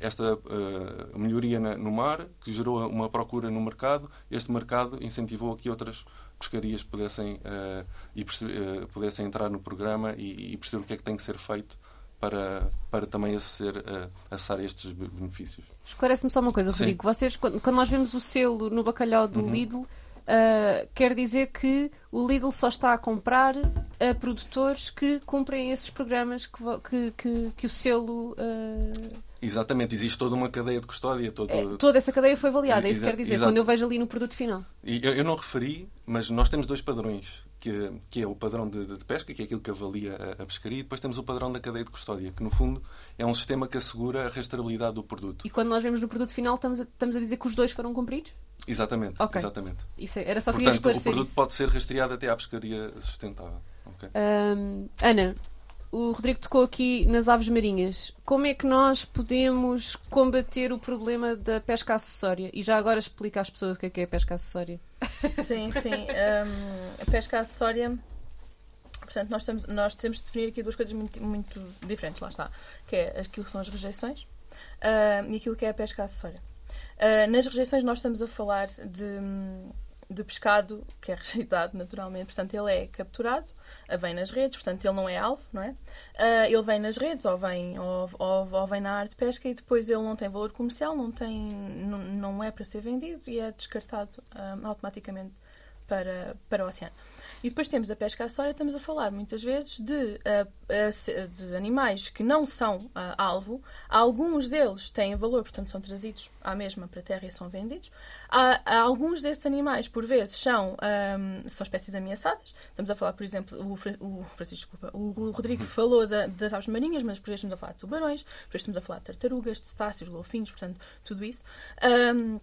esta eh, melhoria na- no mar, que gerou uma procura no mercado, este mercado incentivou aqui outras pescarias pudessem, eh, e eh, pudessem entrar no programa e, e perceber o que é que tem que ser feito para, para também acessar, eh, acessar estes be- benefícios. Esclarece-me só uma coisa, Sim. Rodrigo. Vocês, quando, quando nós vemos o selo no bacalhau do Uhum. Lidl, ah, quer dizer que o Lidl só está a comprar a produtores que cumprem esses programas que, que, que, que o selo. ah, Exatamente, existe toda uma cadeia de custódia. Todo, é, toda essa cadeia foi avaliada, é isso quer dizer, exato. quando eu vejo ali no produto final. Eu, eu não referi, mas nós temos dois padrões, que, que é o padrão de, de pesca, que é aquilo que avalia a, a pescaria, e depois temos o padrão da cadeia de custódia, que no fundo é um sistema que assegura a rastreabilidade do produto. E quando nós vemos no produto final, estamos a, estamos a dizer que os dois foram cumpridos? Exatamente, Ok. exatamente. Isso é- era só Portanto, o produto isso. pode ser rastreado até à pescaria sustentável. ok? Ahm, Ana, o Rodrigo tocou aqui nas aves marinhas. Como é que nós podemos combater o problema da pesca acessória? E já agora explica às pessoas o que é que é a pesca acessória. Sim, sim. Hum, a pesca acessória. Portanto, nós, temos, nós temos de definir aqui duas coisas muito, muito diferentes, lá está. Que é aquilo que são as rejeições hum, e aquilo que é a pesca acessória. Uh, nas rejeições nós estamos a falar de, de pescado que é (laughs) rejeitado naturalmente, portanto ele é capturado, uh, vem nas redes, portanto ele não é alvo, não é? Uh, ele vem nas redes ou vem, ou, ou, ou vem na área de pesca e depois ele não tem valor comercial, não, tem, não, não é para ser vendido e é descartado hum, automaticamente para, para o oceano. E depois temos a pesca acessória, estamos a falar muitas vezes de, uh, de animais que não são uh, alvo. Alguns deles têm valor, portanto são trazidos à mesma para a terra e são vendidos. Alguns desses animais, por vezes, são, um, são espécies ameaçadas. Estamos a falar, por exemplo, o, Francisco, desculpa, o Rodrigo falou da, das aves marinhas, mas por vezes estamos a falar de tubarões, por vezes estamos a falar de tartarugas, de cetáceos, golfinhos, portanto, tudo isso. Um,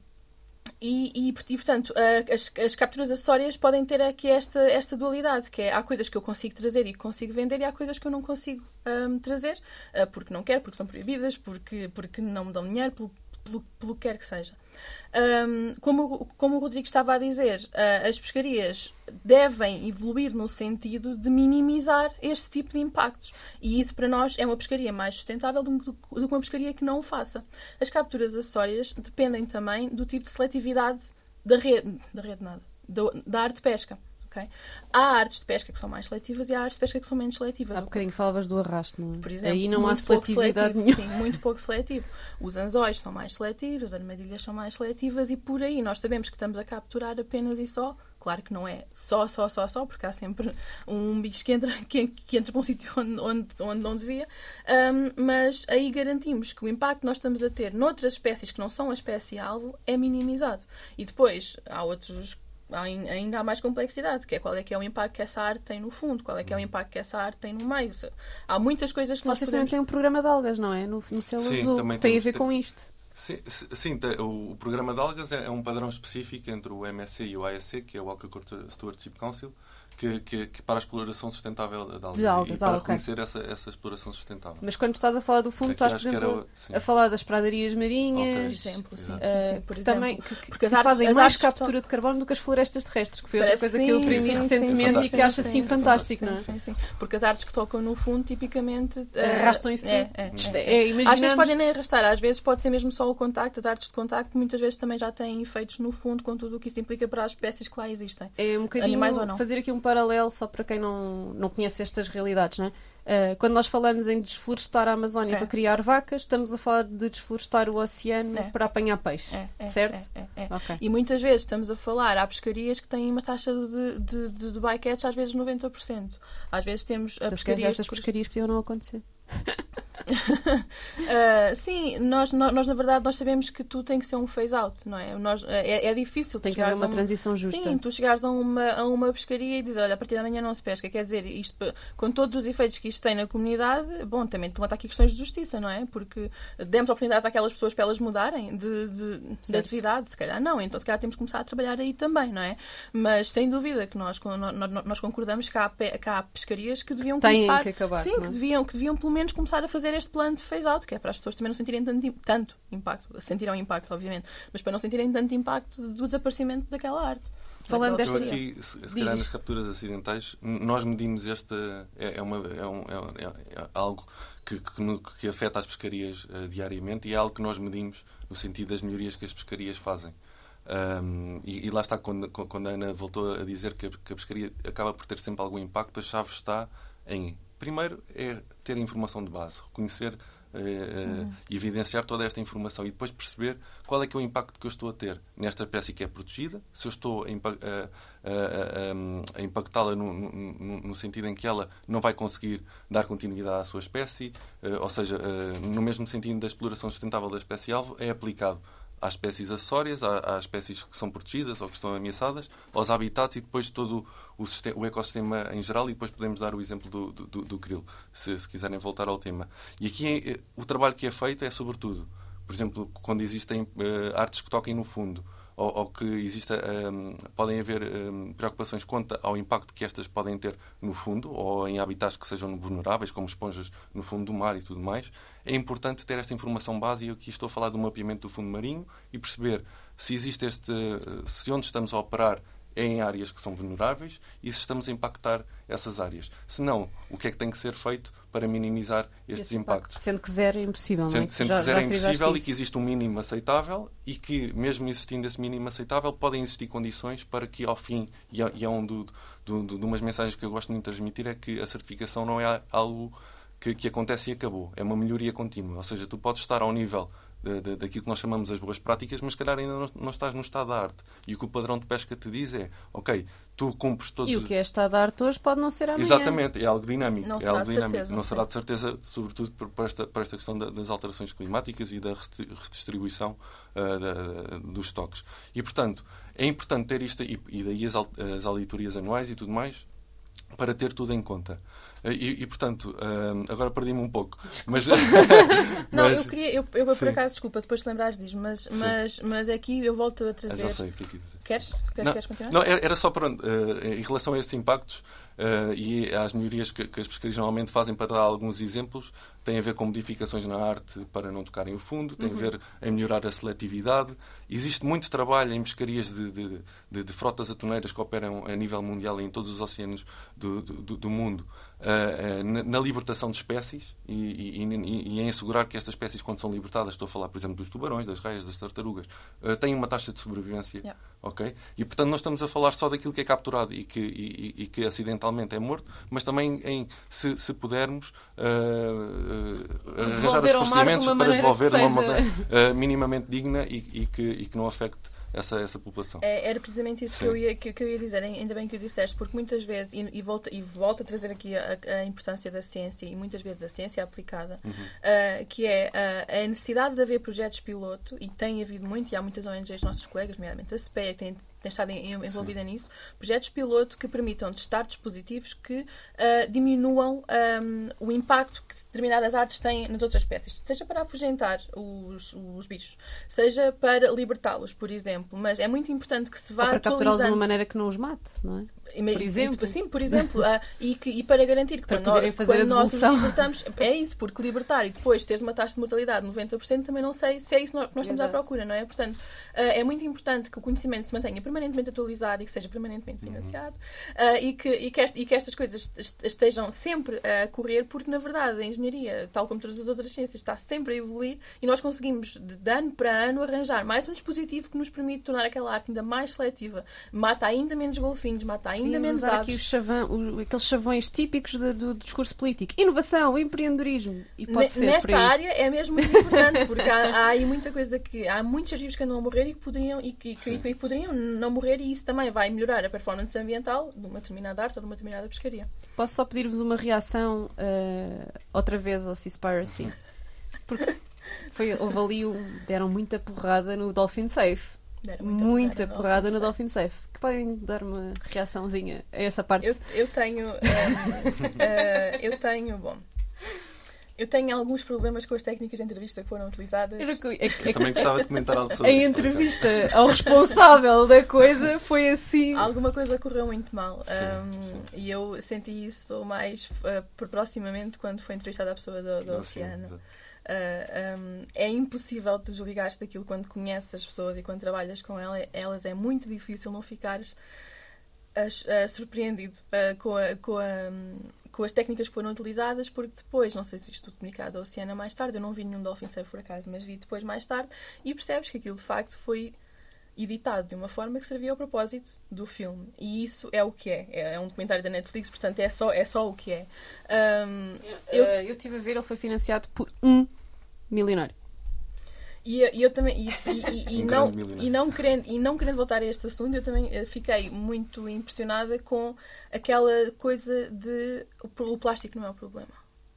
e, e, e, portanto, as, as, capturas acessórias podem ter aqui esta, esta dualidade, que é há coisas que eu consigo trazer e que consigo vender e há coisas que eu não consigo um, trazer, uh, porque não quero, porque são proibidas, porque, porque não me dão dinheiro, pelo, pelo, pelo que quer que seja. Um, como, como o Rodrigo estava a dizer, uh, as pescarias devem evoluir no sentido de minimizar este tipo de impactos. E isso, para nós, é uma pescaria mais sustentável do que uma pescaria que não o faça. As capturas acessórias dependem também do tipo de seletividade da rede, da rede nada, da arte de pesca. Okay? Há artes de pesca que são mais seletivas e há artes de pesca que são menos seletivas. Há bocadinho falavas do arrasto, não é? Por exemplo, Aí não há seletividade nenhuma. Sim, muito pouco seletivo. Os anzóis são mais seletivos, as armadilhas são mais seletivas e por aí nós sabemos que estamos a capturar apenas e só Claro que não é só, só, só, só, porque há sempre um bicho que entra, (laughs) que, que entra para um sítio onde, onde, onde não devia, um, mas aí garantimos que o impacto que nós estamos a ter noutras espécies que não são a espécie-alvo é minimizado. E depois há outros ainda há mais complexidade, que é qual é que é o impacto que essa arte tem no fundo, qual é que é o uhum. impacto que essa arte tem no meio. Há muitas coisas que Vocês podemos... também têm um programa de algas, não é? No, no céu sim, azul. Também tem a ver com isto. Sim, sim, o programa de algas é, é um padrão específico entre o MSC e o ASC, que é o Aquaculture Stewardship Council, que, que, que, para a exploração sustentável de algas, de algas e, para ah, reconhecer okay. essa, essa exploração sustentável. Mas quando estás a falar do fundo, é estás, por exemplo, era, a falar das pradarias marinhas, okay. exemplo, sim, sim, sim, por também que, porque que fazem mais captura de carbono do que as florestas terrestres, que foi outra coisa que eu aprendi recentemente e que acho assim fantástico, não é? Sim, sim, porque as artes que tocam no fundo, tipicamente eh, arrastam isso é, tudo. É. Às vezes podem nem arrastar, às vezes pode ser mesmo só o contacto, as artes de contacto muitas vezes também já têm efeitos no fundo com tudo o que isso implica para as espécies que lá existem. É um bocadinho fazer aqui um paralelo só para quem não, não conhece estas realidades, não é? Uh, quando nós falamos em desflorestar a Amazónia é. para criar vacas, estamos a falar de desflorestar o oceano é. para apanhar peixe, é, é certo? É, é, okay. E muitas vezes estamos a falar, há pescarias que têm uma taxa de, de, de, de bycatch às vezes 90%. Às vezes temos a então, pescarias... Estas pescarias podiam não acontecer. (laughs) uh, (laughs) sim, nós, nós, na verdade nós sabemos que tu tem que ser um phase out, não é? Nós, é, é difícil. Tem que haver uma um, transição justa. Sim, tu chegares a uma, a uma pescaria e dizes, olha, a partir da manhã não se pesca. Quer dizer, isto, com todos os efeitos que isto tem na comunidade, bom, também levanta aqui questões de justiça, não é? Porque demos oportunidades àquelas pessoas para elas mudarem de, de, de atividade, se calhar não, então se calhar temos que começar a trabalhar aí também, não é? Mas sem dúvida que nós, nós, nós concordamos que há, que há pescarias que deviam começar. Que acabar, sim, que deviam, que deviam pelo menos começar a fazer este plano de phase out, que é para as pessoas também não sentirem tanto, tanto impacto, sentirão impacto, obviamente, mas para não sentirem tanto impacto do desaparecimento daquela arte. Falando desta aqui, se, se calhar nas capturas acidentais, nós medimos esta. É, é, uma, é, um, é, é, é algo que, que, que, afeta as pescarias uh, diariamente e é algo que nós medimos no sentido das melhorias que as pescarias fazem. Um, e, e, lá está, quando, quando a Ana voltou a dizer que a, que a pescaria acaba por ter sempre algum impacto, a chave está em primeiro é ter informação de base, reconhecer uh, uhum. e evidenciar toda esta informação e depois perceber qual é que é o impacto que eu estou a ter nesta espécie que é protegida, se eu estou a, a, a, a impactá-la no, no, no, sentido em que ela não vai conseguir dar continuidade à sua espécie, ou seja, no mesmo sentido da exploração sustentável da espécie-alvo, é aplicado às espécies acessórias, às espécies que são protegidas ou que estão ameaçadas, aos habitats e depois todo o, sistema, o ecossistema em geral. E depois podemos dar o exemplo do, do, do se, se, quiserem voltar ao tema. E aqui é, o trabalho que é feito é sobretudo, por exemplo, quando existem uh, artes que toquem no fundo ou, ou que exista, um, podem haver um, preocupações quanto ao impacto que estas podem ter no fundo ou em habitats que sejam vulneráveis, como esponjas no fundo do mar e tudo mais, é importante ter esta informação base. E aqui estou a falar do mapeamento do fundo marinho e perceber se existe este, se onde estamos a operar é em áreas que são vulneráveis e se estamos a impactar essas áreas. Se não, o que é que tem que ser feito para minimizar estes Esse impactos? Impacto. Sendo que zero é impossível, sendo, não é? Sendo já, que zero é impossível e que existe um mínimo aceitável e que, mesmo existindo esse mínimo aceitável, podem existir condições para que, ao fim, e é, e é um do, do, do, de umas mensagens que eu gosto muito de transmitir, é que a certificação não é algo que, que acontece e acabou. É uma melhoria contínua. Ou seja, tu podes estar ao nível daquilo que nós chamamos as boas práticas, mas se calhar ainda não, não, estás no estado da arte. E o que o padrão de pesca te diz é: ok, tu cumpres todos E o que é Estado a arte hoje pode não ser amanhã. Exatamente, é algo dinâmico. Não é será algo de dinâmico. certeza, não será de certeza, sobretudo por esta, por esta questão da- das alterações climáticas e da redistribuição ah, da- dos estoques. E, portanto, é importante ter isto, e, e daí as auditorias anuais e tudo mais, para ter tudo em conta. Ah, E, e, portanto, ah, agora perdi-me um pouco. Mas, (laughs) Não, mas- eu queria, eu, eu por Sim. acaso, desculpa, depois te lembrares disso, mas, Sim. mas, mas aqui eu volto a Ah, trazer. já sei o que é que dizer. Queres? Queres, Não, queres continuar? não, era só para, eh, em relação a estes impactos eh, e às melhorias que, que as pescarias normalmente fazem para dar alguns exemplos, tem a ver com modificações na arte para não tocarem o fundo, tem a ver em melhorar a seletividade. Existe muito trabalho em pescarias de, de, de- de frotas atuneiras que operam a nível mundial em todos os oceanos do, do, do mundo eh, eh, na, na libertação de espécies e, e- e- e em assegurar que estas espécies, quando são libertadas, estou a falar, por exemplo, dos tubarões, das raias, das tartarugas, eh, têm uma taxa de sobrevivência Yeah. ok? E portanto não estamos a falar só daquilo que é capturado e que, e, que acidentalmente é morto, mas também em, se, se pudermos, uh, uh, arranjar os procedimentos para devolver de uma maneira uh, minimamente digna e que, e que não afecte essa, essa população. É, era precisamente isso que eu, ia, que, que eu ia dizer, ainda bem que o disseste, porque muitas vezes, e, e, volto, e volto a trazer aqui a, a importância da ciência, e muitas vezes a ciência aplicada, Uhum. ah, que é ah, a necessidade de haver projetos piloto, e tem havido muito, e há muitas ONGs, nossos colegas, nomeadamente a SPEA, que têm, têm estado envolvida nisso, projetos piloto que permitam testar dispositivos que ah, diminuam ahm, o impacto que determinadas artes têm nas outras espécies, seja para afugentar os, os bichos, seja para libertá-los, por exemplo. Mas é muito importante que se vá Ou para capturá-los de uma maneira que não os mate, não é? Por exemplo. tipo, sim, por exemplo, ah, e, que, e para garantir que Para quando, nós, quando nós os libertamos, é isso, porque libertar e depois teres uma taxa de mortalidade de 90%, também não sei se é isso que nós estamos à Exato. procura, não é? Portanto, ah, é muito importante que o conhecimento se mantenha permanentemente atualizado e que seja permanentemente Uhum. financiado ah, e, que, e, que est- e que estas coisas est- estejam sempre a correr, porque na verdade a engenharia, tal como todas as outras ciências, está sempre a evoluir e nós conseguimos de, de ano para ano arranjar mais um dispositivo que nos permite tornar aquela arte ainda mais seletiva, mata ainda menos golfinhos, mata ainda Podíamos menos usar aves. aqui chavão, o- aqueles chavões típicos do, do discurso político. Inovação, empreendedorismo. E pode ser Nesta área é mesmo muito importante, porque há, há aí muita coisa que. Há muitos seres vivos que andam a morrer e que poderiam, e que, que, que poderiam não morrer, e isso também vai melhorar a performance ambiental de uma determinada arte ou de uma determinada pescaria. Posso só pedir-vos uma reação eh, outra vez ao Seaspiracy? Porque foi, houve ali, um- deram muita porrada no Dolphin Safe. Muita no porrada no Dolphin Safe. Que podem dar uma reaçãozinha a essa parte? Eu, eu tenho. (laughs) eh, eu tenho. Bom. Eu tenho alguns problemas com as técnicas de entrevista que foram utilizadas. Que- é é Também gostava de comentar algo sobre a isso, entrevista ao responsável da coisa foi assim. Alguma coisa correu muito mal. Sim, Um, sim. E eu senti isso mais uh, por proximamente quando foi entrevistada a pessoa do, do Não, Oceano. sim, Uh, um, é impossível tu desligares daquilo quando conheces as pessoas e quando trabalhas com ela, elas. É muito difícil não ficares uh, surpreendido uh, com, a- com a, um, com as técnicas que foram utilizadas, porque depois, não sei se tudo comunicado à Oceana mais tarde, eu não vi nenhum Dolphin Safe por acaso, mas vi depois mais tarde, e percebes que aquilo de facto foi editado de uma forma que servia ao propósito do filme. E isso é o que é. É é um documentário da Netflix, portanto é só, é só o que é. Um, eu, Eu, eu estive a ver, ele foi financiado por um milionário. E eu, e eu também e, e- (laughs) Um não e não querendo e não querendo voltar a este assunto eu também eh, fiquei muito impressionada com aquela coisa de o, pl- o plástico não é o problema.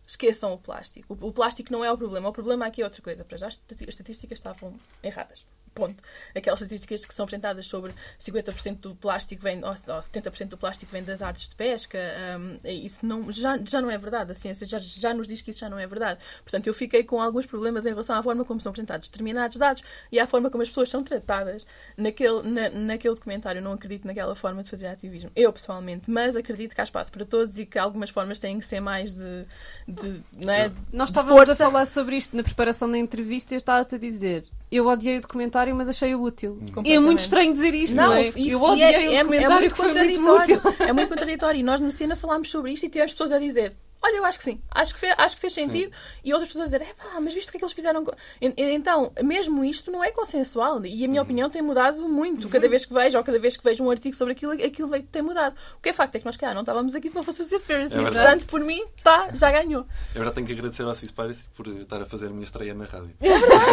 Esqueçam o plástico. O, plástico não é o problema. O problema aqui é outra coisa. Para já as estatísticas estavam erradas ponto aquelas estatísticas que são apresentadas sobre 50% do plástico vem ou, ou 70% do plástico vem das artes de pesca hum, isso não já já não é verdade a ciência já já nos diz que isso já não é verdade Portanto, eu fiquei com alguns problemas em relação à forma como são apresentados determinados dados e à forma como as pessoas são tratadas naquele, na- naquele documentário. Eu não acredito naquela forma de fazer ativismo. Eu, pessoalmente. Mas acredito que há espaço para todos e que algumas formas têm que ser mais de... de não é? Nós estávamos a falar sobre isto na preparação da entrevista e eu estava-te a dizer eu odiei o documentário, mas achei-o útil. É muito estranho dizer isto, não, é? e- eu e odiei é, o é- documentário é muito que foi muito contraditório. útil. É muito contraditório. E nós no Cena falámos sobre isto e tivemos pessoas a dizer olha, eu acho que sim, acho que, fe- acho que fez sentido. E outras pessoas a dizer, epá, mas visto o que é que eles fizeram. com-" E- e- Então, mesmo isto não é consensual. E a minha opinião tem mudado muito. Cada vez que vejo, ou cada vez que vejo um artigo sobre aquilo, aquilo tem mudado. O que é facto é que nós, cá não estávamos aqui se não fosse o Conspiracy. É verdade. Portanto, por mim, tá, já ganhou. Eu já tenho que agradecer ao Cispiracy por estar a fazer a minha estreia na rádio. É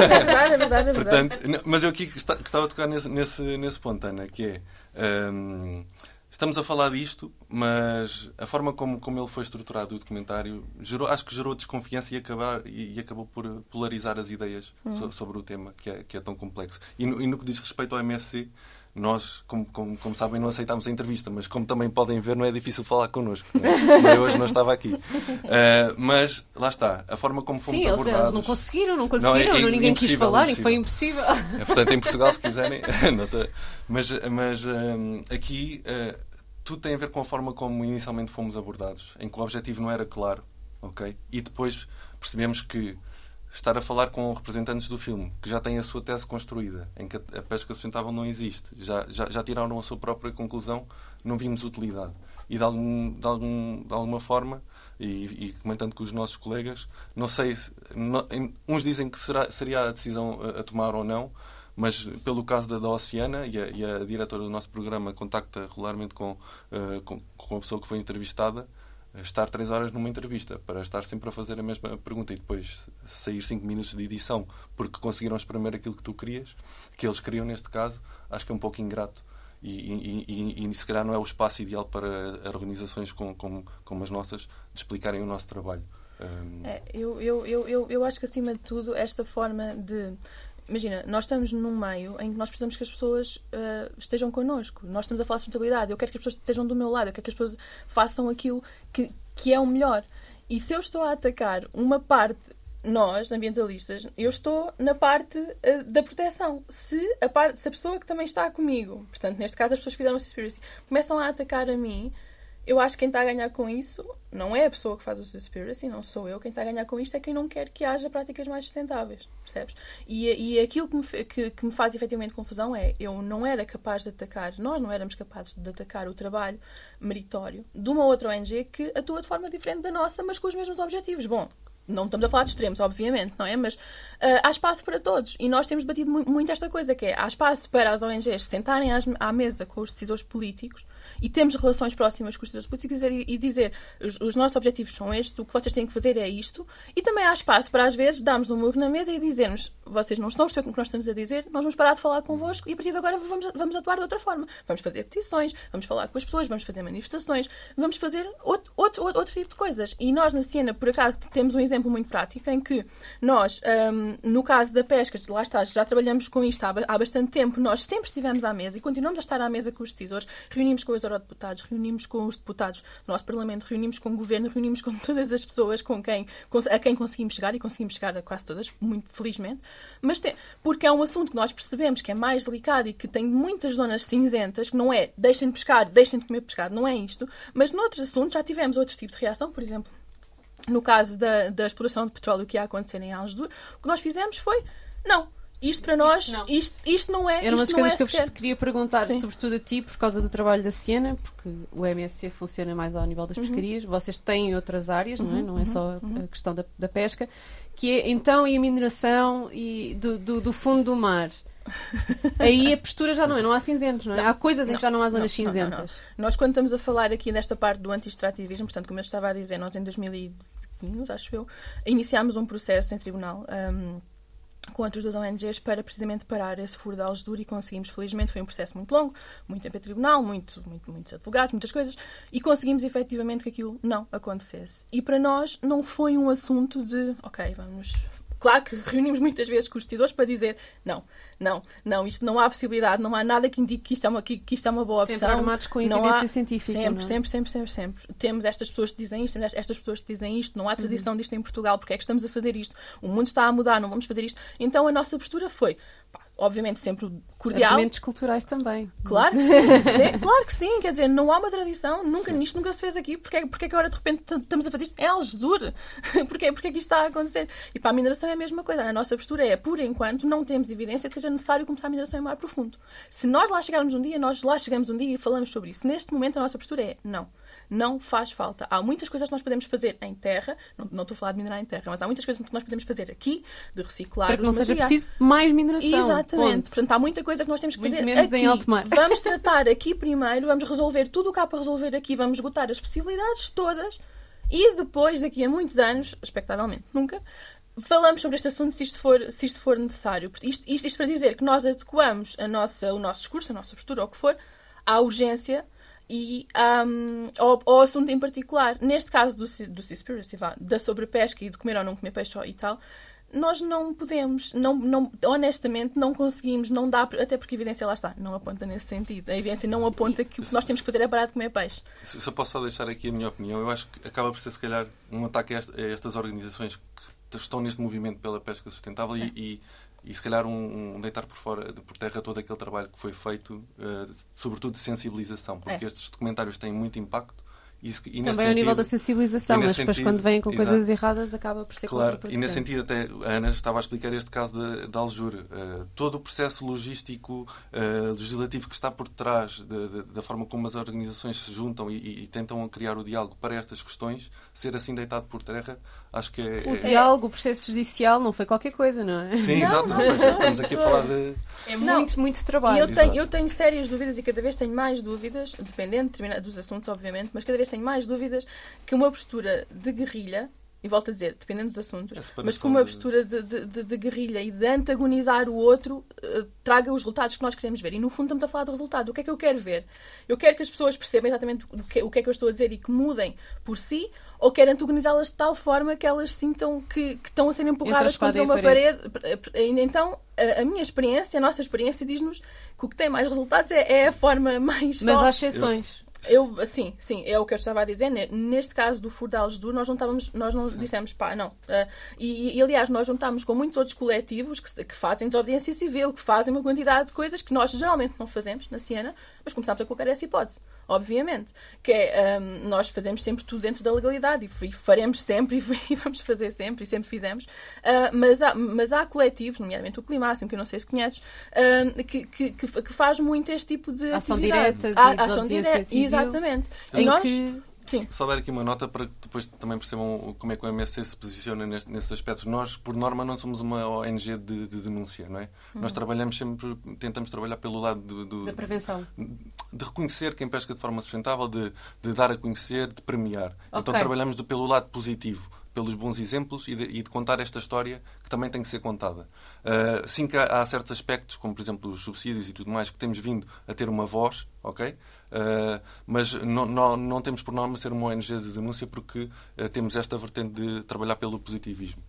verdade, é verdade, é verdade. Portanto, não, mas eu aqui gosta- gostava de tocar nesse, nesse, nesse ponto, Ana, que é. hum, estamos a falar disto, mas a forma como, como ele foi estruturado o documentário gerou, acho que gerou desconfiança e, acabar, e, e acabou por polarizar as ideias so, sobre o tema, que é, que é tão complexo. E no, e no que diz respeito ao MSC, nós, como, como, como, sabem, não aceitámos a entrevista, mas como também podem ver, não é difícil falar connosco. Não é? (laughs) eu hoje não estava aqui. Uh, mas lá está, a forma como fomos Sim, abordados... eles não conseguiram, não conseguiram, não, é, é, ninguém quis falar e foi impossível. É, portanto, em Portugal, se (laughs) quiserem... (laughs) mas mas um, aqui uh, tudo tem a ver com a forma como inicialmente fomos abordados, em que o objetivo não era claro, ok? E depois percebemos que estar a falar com representantes do filme que já têm a sua tese construída, em que a pesca sustentável não existe, já, já, já tiraram a sua própria conclusão, não vimos utilidade. E de, algum, de, algum, de alguma forma, e, e, comentando com os nossos colegas, não sei, não, uns dizem que será, seria a decisão a, a, tomar ou não, mas pelo caso da, da Oceana, e a, e a diretora do nosso programa contacta regularmente com, uh, com, com a pessoa que foi entrevistada, estar três horas numa entrevista, para estar sempre a fazer a mesma pergunta e depois sair cinco minutos de edição porque conseguiram exprimir aquilo que tu querias, que eles queriam neste caso, acho que é um pouco ingrato. E, e, e, e se calhar não é o espaço ideal para organizações como, como, como as nossas de explicarem o nosso trabalho. Um... É, eu, eu, eu, eu acho que acima de tudo esta forma de imagina, nós estamos num meio em que nós precisamos que as pessoas uh, estejam connosco. Nós estamos a falar de sustentabilidade. Eu quero que as pessoas estejam do meu lado. Eu quero que as pessoas façam aquilo que, que é o melhor. E se eu estou a atacar uma parte, nós, ambientalistas, eu estou na parte uh, da proteção. Se a, parte, se a pessoa que também está comigo, portanto, neste caso as pessoas que fizeram a Conspiracy, começam a atacar a mim, eu acho que quem está a ganhar com isso não é a pessoa que faz o Conspiracy, não sou eu. Quem está a ganhar com isto é quem não quer que haja práticas mais sustentáveis, percebes? E, e aquilo que me, que, que me faz efetivamente confusão é eu não era capaz de atacar, nós não éramos capazes de atacar o trabalho meritório de uma outra ONG que atua de forma diferente da nossa, mas com os mesmos objetivos. Bom, não estamos a falar de extremos, obviamente, não é? Mas uh, há espaço para todos. E nós temos batido muito, muito, esta coisa, que é há espaço para as ONGs sentarem às, à mesa com os decisores políticos e temos relações próximas com os decisores políticos e dizer, os, os, nossos objetivos são estes, o que vocês têm que fazer é isto. E também há espaço para, às vezes, darmos um murro na mesa e dizermos vocês não estão a perceber o que nós estamos a dizer, nós vamos parar de falar convosco e a partir de agora vamos, vamos atuar de outra forma. Vamos fazer petições, vamos falar com as pessoas, vamos fazer manifestações, vamos fazer outro, outro, outro tipo de coisas. E nós, na Siena, por acaso, temos um exemplo muito prático em que nós, um, no caso da pesca, lá está, já trabalhamos com isto há, há bastante tempo, nós sempre estivemos à mesa e continuamos a estar à mesa com os decisores, reunimos com os eurodeputados, reunimos com os deputados do nosso Parlamento, reunimos com o Governo, reunimos com todas as pessoas com quem, a quem conseguimos chegar e conseguimos chegar a quase todas, muito felizmente, mas tem, porque é um assunto que nós percebemos que é mais delicado e que tem muitas zonas cinzentas, que não é deixem de pescar, deixem de comer pescado, não é isto, mas noutros assuntos já tivemos outro tipo de reação, por exemplo, no caso da, da exploração de petróleo que ia acontecer em Algesur, o que nós fizemos foi não, isto para nós, isto não, isto, isto não é. Era uma das coisas é que eu vos queria perguntar, Sim. sobretudo a ti, por causa do trabalho da Siena, porque o MSC funciona mais ao nível das uhum. pescarias, vocês têm outras áreas, uhum, não é? Não é uhum. só uhum. a questão da, da, pesca, que é então e a mineração e do, do, do fundo do mar. Aí a postura já não é, não há cinzentos, não é? Não, há coisas em que já não há zonas não, cinzentas. Não, Nós, quando estamos a falar aqui nesta parte do anti-extrativismo, portanto, como eu estava a dizer, nós em 2015, acho eu, iniciámos um processo em tribunal. Um, com outras duas ONGs para precisamente parar esse furo da Algesur e conseguimos, felizmente, foi um processo muito longo, muito tempo em tribunal, muito, muito, muitos advogados, muitas coisas, e conseguimos efetivamente que aquilo não acontecesse. E para nós não foi um assunto de, ok, vamos Claro que reunimos muitas vezes com os decisores para dizer não, não, não, isto não há possibilidade, não há nada que indique que isto é uma, que, que isto é uma boa sempre opção. armados com evidência há, científica. Sempre, é? sempre, sempre, sempre, sempre. Temos estas pessoas que dizem isto, estas pessoas que dizem isto, não há tradição uhum. disto em Portugal, porque é que estamos a fazer isto? O mundo está a mudar, não vamos fazer isto. Então a nossa postura foi, pá, obviamente sempre cordial. Argumentos culturais também. Claro que (laughs) sim, claro que sim, quer dizer, não há uma tradição, nunca, nisto nunca se fez aqui, porque, porque é que agora de repente estamos a fazer isto? É Algesur, porque, porque é que isto está a acontecer? E para a mineração é a mesma coisa, a nossa postura é, por enquanto, não temos evidência de que seja necessário começar a mineração em mar profundo. Se nós lá chegarmos um dia, nós lá chegamos um dia e falamos sobre isso. Neste momento a nossa postura é, não não faz falta. Há muitas coisas que nós podemos fazer em terra, não, não estou a falar de minerar em terra, mas há muitas coisas que nós podemos fazer aqui, de reciclar Para que não seja preciso mais mineração. Exatamente. Ponto. Portanto, há muita coisa que nós temos que Muito fazer menos aqui. em alto mar. Vamos (laughs) tratar aqui primeiro, vamos resolver tudo o que há para resolver aqui, vamos esgotar as possibilidades todas e depois, daqui a muitos anos, expectavelmente nunca, falamos sobre este assunto se isto for, se isto for necessário. Isto, isto, isto para dizer que nós adequamos a nossa, o nosso discurso, a nossa postura, ou o que for, à urgência e um, ao, ao, assunto em particular. Neste caso do, do Seaspiracy, da sobrepesca e de comer ou não comer peixe e tal, nós não podemos, não, não, honestamente, não conseguimos, não dá, até porque a evidência lá está, não aponta nesse sentido. A evidência não aponta que o que nós temos que fazer é parar de comer peixe. Se, se eu posso só deixar aqui a minha opinião, eu acho que acaba por ser, se calhar, um ataque a, a estas organizações que estão neste movimento pela pesca sustentável é. e, e, se calhar um, um, deitar por fora, por terra todo aquele trabalho que foi feito, uh, sobretudo de sensibilização, porque é. estes documentários têm muito impacto e, e Também ao nível da sensibilização, mas depois quando vêm com exato. coisas erradas acaba por ser Claro, e nesse sentido até a Ana estava a explicar este caso da Aljur. Uh, todo o processo logístico, uh, legislativo que está por trás de, de, da forma como as organizações se juntam e, e, e, tentam criar o diálogo para estas questões, ser assim deitado por terra, acho que é... O é... diálogo, o processo judicial não foi qualquer coisa, não é? Sim, não, exato. Não, seja, estamos aqui a falar de... É muito, muito trabalho. E eu tenho, eu tenho sérias dúvidas e cada vez tenho mais dúvidas, dependendo dos assuntos, obviamente, mas cada vez tenho mais dúvidas que uma postura de guerrilha e volto a dizer, dependendo dos assuntos, mas com uma postura de, de, de, de, guerrilha e de antagonizar o outro, uh, traga os resultados que nós queremos ver. E no fundo estamos a falar do resultado. O que é que eu quero ver? Eu quero que as pessoas percebam exatamente o que, o que é que eu estou a dizer e que mudem por si, ou quero antagonizá-las de tal forma que elas sintam que, que estão a ser empurradas contra uma parede. parede. Então, a, a, minha experiência, a nossa experiência, diz-nos que o que tem mais resultados é, é a forma mais. Mas só... há exceções. Eu, sim, sim, é o que eu estava a dizer. Neste caso do Furo de nós não, estávamos, nós não dissemos, pá, não. Uh, e, e, aliás, nós juntámos com muitos outros coletivos que, que, fazem desobediência civil, que fazem uma quantidade de coisas que nós geralmente não fazemos na Siena, mas começámos a colocar essa hipótese, obviamente. Que é, um, nós fazemos sempre tudo dentro da legalidade e, e faremos sempre (laughs) e, vamos fazer sempre e sempre fizemos. Uh, mas, há, mas há coletivos, nomeadamente o Climáximo, que eu não sei se conheces, uh, que, que, que, faz muito este tipo de ação atividade. direta, a, ação direta, exatamente. E nós, que Sim. Só dar aqui uma nota para que depois também percebam como é que o MSC se posiciona neste, nesses aspectos. Nós, por norma, não somos uma ONG de, de denúncia, não é? Uhum. Nós trabalhamos sempre, tentamos trabalhar pelo lado do, do, da prevenção. De reconhecer quem pesca de forma sustentável, de, de dar a conhecer, de premiar. Okay. Então trabalhamos do, pelo lado positivo pelos bons exemplos e de, e de, contar esta história que também tem que ser contada. Uh, sim que há, há, certos aspectos, como por exemplo os subsídios e tudo mais, que temos vindo a ter uma voz, ok? Uh, mas não, não, não, temos por norma ser uma ONG de denúncia porque uh, temos esta vertente de trabalhar pelo positivismo.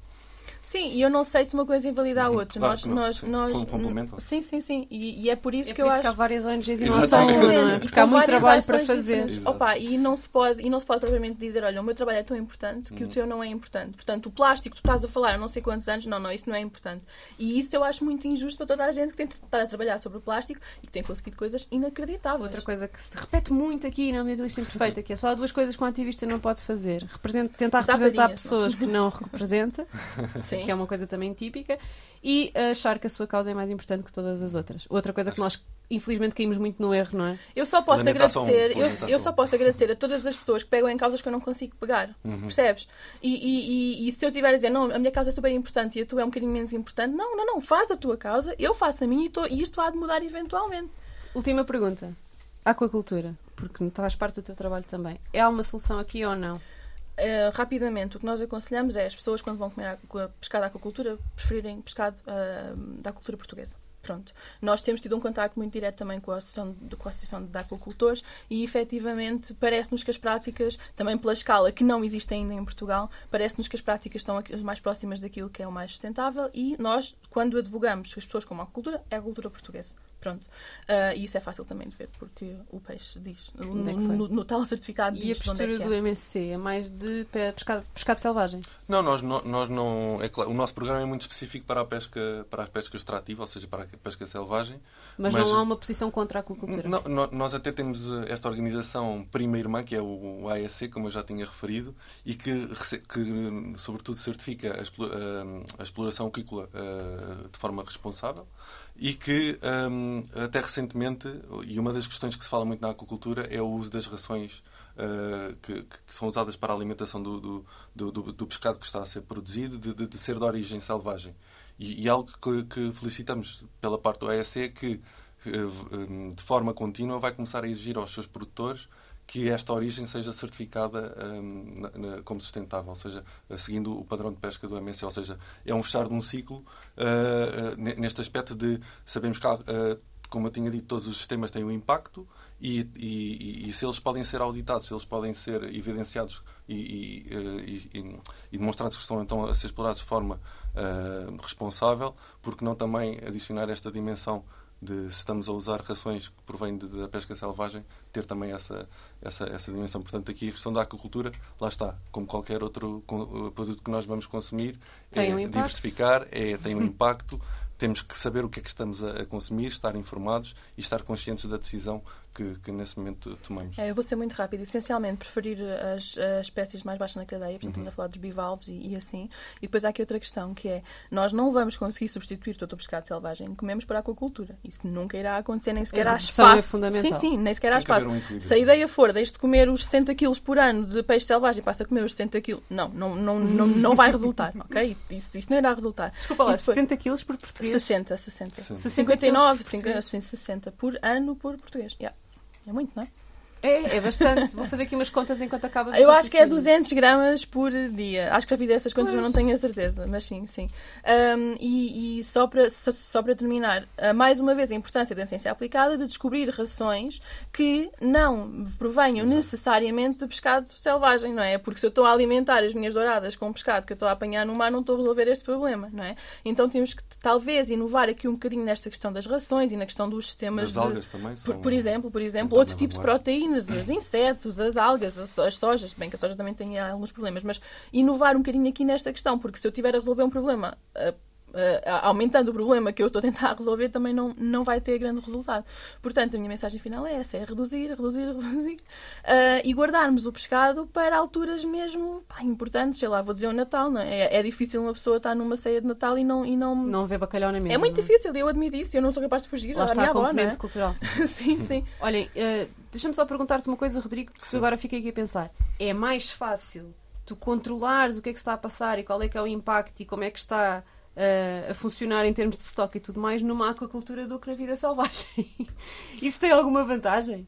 Sim, e eu não sei se uma coisa invalida a outra. Claro, nós, nós, nós, complemento. Sim, sim, sim. E, e, é por isso é que por eu isso acho que há várias ONGs e não só uma, não é? Porque há muito trabalho para fazer. Opa, e não se pode e não se pode propriamente dizer, olha, o meu trabalho é tão importante que hum. o teu não é importante. Portanto, o plástico que tu estás a falar há não sei quantos anos, não, não, isso não é importante. E isso eu acho muito injusto para toda a gente que tem de estar a trabalhar sobre o plástico e que tem conseguido coisas inacreditáveis. Outra coisa que se repete muito aqui na minha lista imperfeita, que é só duas coisas que um ativista não pode fazer. Representa, tentar representar pessoas que não representa, (laughs) que é uma coisa também típica, e achar que a sua causa é mais importante que todas as outras. Outra coisa que nós infelizmente caímos muito no erro, não é? Eu só posso agradecer, eu, eu, só posso agradecer a todas as pessoas que pegam em causas que eu não consigo pegar, uhum. percebes? E, e, e, e, se eu estiver a dizer, não, a minha causa é super importante e a tua é um bocadinho menos importante, não, não, não, faz a tua causa, eu faço a minha e, tô, e isto vai de mudar eventualmente. Última pergunta. Aquacultura, porque faz parte do teu trabalho também. É uma solução aqui ou não? Uh, rapidamente, o que nós aconselhamos é as pessoas, quando vão comer a, pescado da aquacultura, preferirem pescado uh, da cultura portuguesa. Pronto. Nós temos tido um contato muito direto também com a Associação de, com a Associação de Aquacultores e, efetivamente, parece-nos que as práticas, também pela escala que não existe ainda em Portugal, parece-nos que as práticas estão mais próximas daquilo que é o mais sustentável e nós, quando advogamos as pessoas como aquacultura, é a cultura portuguesa. Pronto. Uh, e isso é fácil também de ver, porque o peixe diz no, é no, no, tal certificado E a postura é do é. MSC é mais de pescado, pescado selvagem? Não, nós, nós não. É claro, o nosso programa é muito específico para a pesca, para a pesca extrativa, ou seja, para a pesca selvagem. Mas, mas não há uma posição contra a aquacultura? Não, nós até temos eh, esta organização prima irmã, que é o AEC, como eu já tinha referido, e que, que sobretudo, certifica a exploração aquícola eh, de forma responsável e que um, até recentemente, e uma das questões que se fala muito na aquacultura é o uso das rações uh, que, que, são usadas para a alimentação do, do, do, do pescado que está a ser produzido, de, de, de ser de origem selvagem. E, e algo que, que, felicitamos pela parte do AEC é que, uh, de forma contínua, vai começar a exigir aos seus produtores que esta origem seja certificada um, na, na, como sustentável, ou seja, seguindo o padrão de pesca do MSC, ou seja, é um fechar de um ciclo uh, uh, neste aspecto de sabemos que, uh, como eu tinha dito, todos os sistemas têm um impacto e, e, e, se eles podem ser auditados, se eles podem ser evidenciados e, e, demonstrados que estão então a ser explorados de forma responsável, porque não também adicionar esta dimensão de se estamos a usar rações que provêm de, da pesca selvagem, ter também essa, essa, essa dimensão. Portanto, aqui a questão da aquacultura, lá está, como qualquer outro produto que nós vamos consumir, tem é um diversificar, é, tem um (laughs) impacto, temos que saber o que é que estamos a, a consumir, estar informados e estar conscientes da decisão que, que nesse momento tomamos. É, eu vou ser muito rápido. Essencialmente, preferir as, as espécies mais baixas na cadeia, portanto, uhum. estamos a falar dos bivalves e, e, assim. E depois há aqui outra questão, que é, nós não vamos conseguir substituir todo o pescado selvagem que comemos para a aquacultura. Isso nunca irá acontecer, nem sequer há é espaço. É fundamental. Sim, sim, nem sequer há espaço. Um Se a ideia for, deixe de comer os 60 quilos por ano de peixe selvagem e passa a comer os 60 quilos, não, não, não, não, não vai resultar, (laughs) ok? Isso, isso não irá resultar. Desculpa lá, depois, 70 quilos por português? 60, 60. 60. 59, 50, assim, 60 por ano por português. Yeah. É muito, não é? É, é bastante. Vou fazer aqui umas contas enquanto acaba Eu acho que é 200 gramas por dia. Acho que já vi dessas contas, mas não tenho a certeza. Mas sim, sim. Um, e, e só, para, só, só, para terminar, uh, mais uma vez a importância da ciência aplicada de descobrir rações que não provenham Exato. necessariamente de pescado selvagem, não é? Porque se eu estou a alimentar as minhas douradas com pescado que eu estou a apanhar no mar, não estou a resolver este problema, não é? Então temos que talvez inovar aqui um bocadinho nesta questão das rações e na questão dos sistemas. As de, algas também são... por, por exemplo, por exemplo, outro tipo de proteínas os insetos, as algas, as, as sojas, bem que a soja também tem alguns problemas, mas inovar um bocadinho aqui nesta questão, porque se eu tiver a resolver um problema uh, aumentando o problema que eu estou a tentar resolver, também não, não vai ter grande resultado. Portanto, a minha mensagem final é essa: é reduzir, reduzir, (laughs) reduzir uh, e guardarmos o pescado para alturas mesmo pá, importantes. Sei lá, vou dizer o Natal, não é? é? é? difícil uma pessoa estar numa ceia de Natal e não. E não... não ver bacalhau na mesa. É muito difícil, eu admito isso, eu não sou capaz de fugir. Lá está a componente é? cultural. (laughs) sim, sim. Olhem, uh, deixa-me só perguntar-te uma coisa, Rodrigo, que agora fiquei aqui a pensar. É mais fácil tu controlares o que é que está a passar e qual é que é o impacto e como é que está uh, a funcionar em termos de estoque e tudo mais numa aquacultura do que na vida selvagem. (laughs) Isso tem alguma vantagem?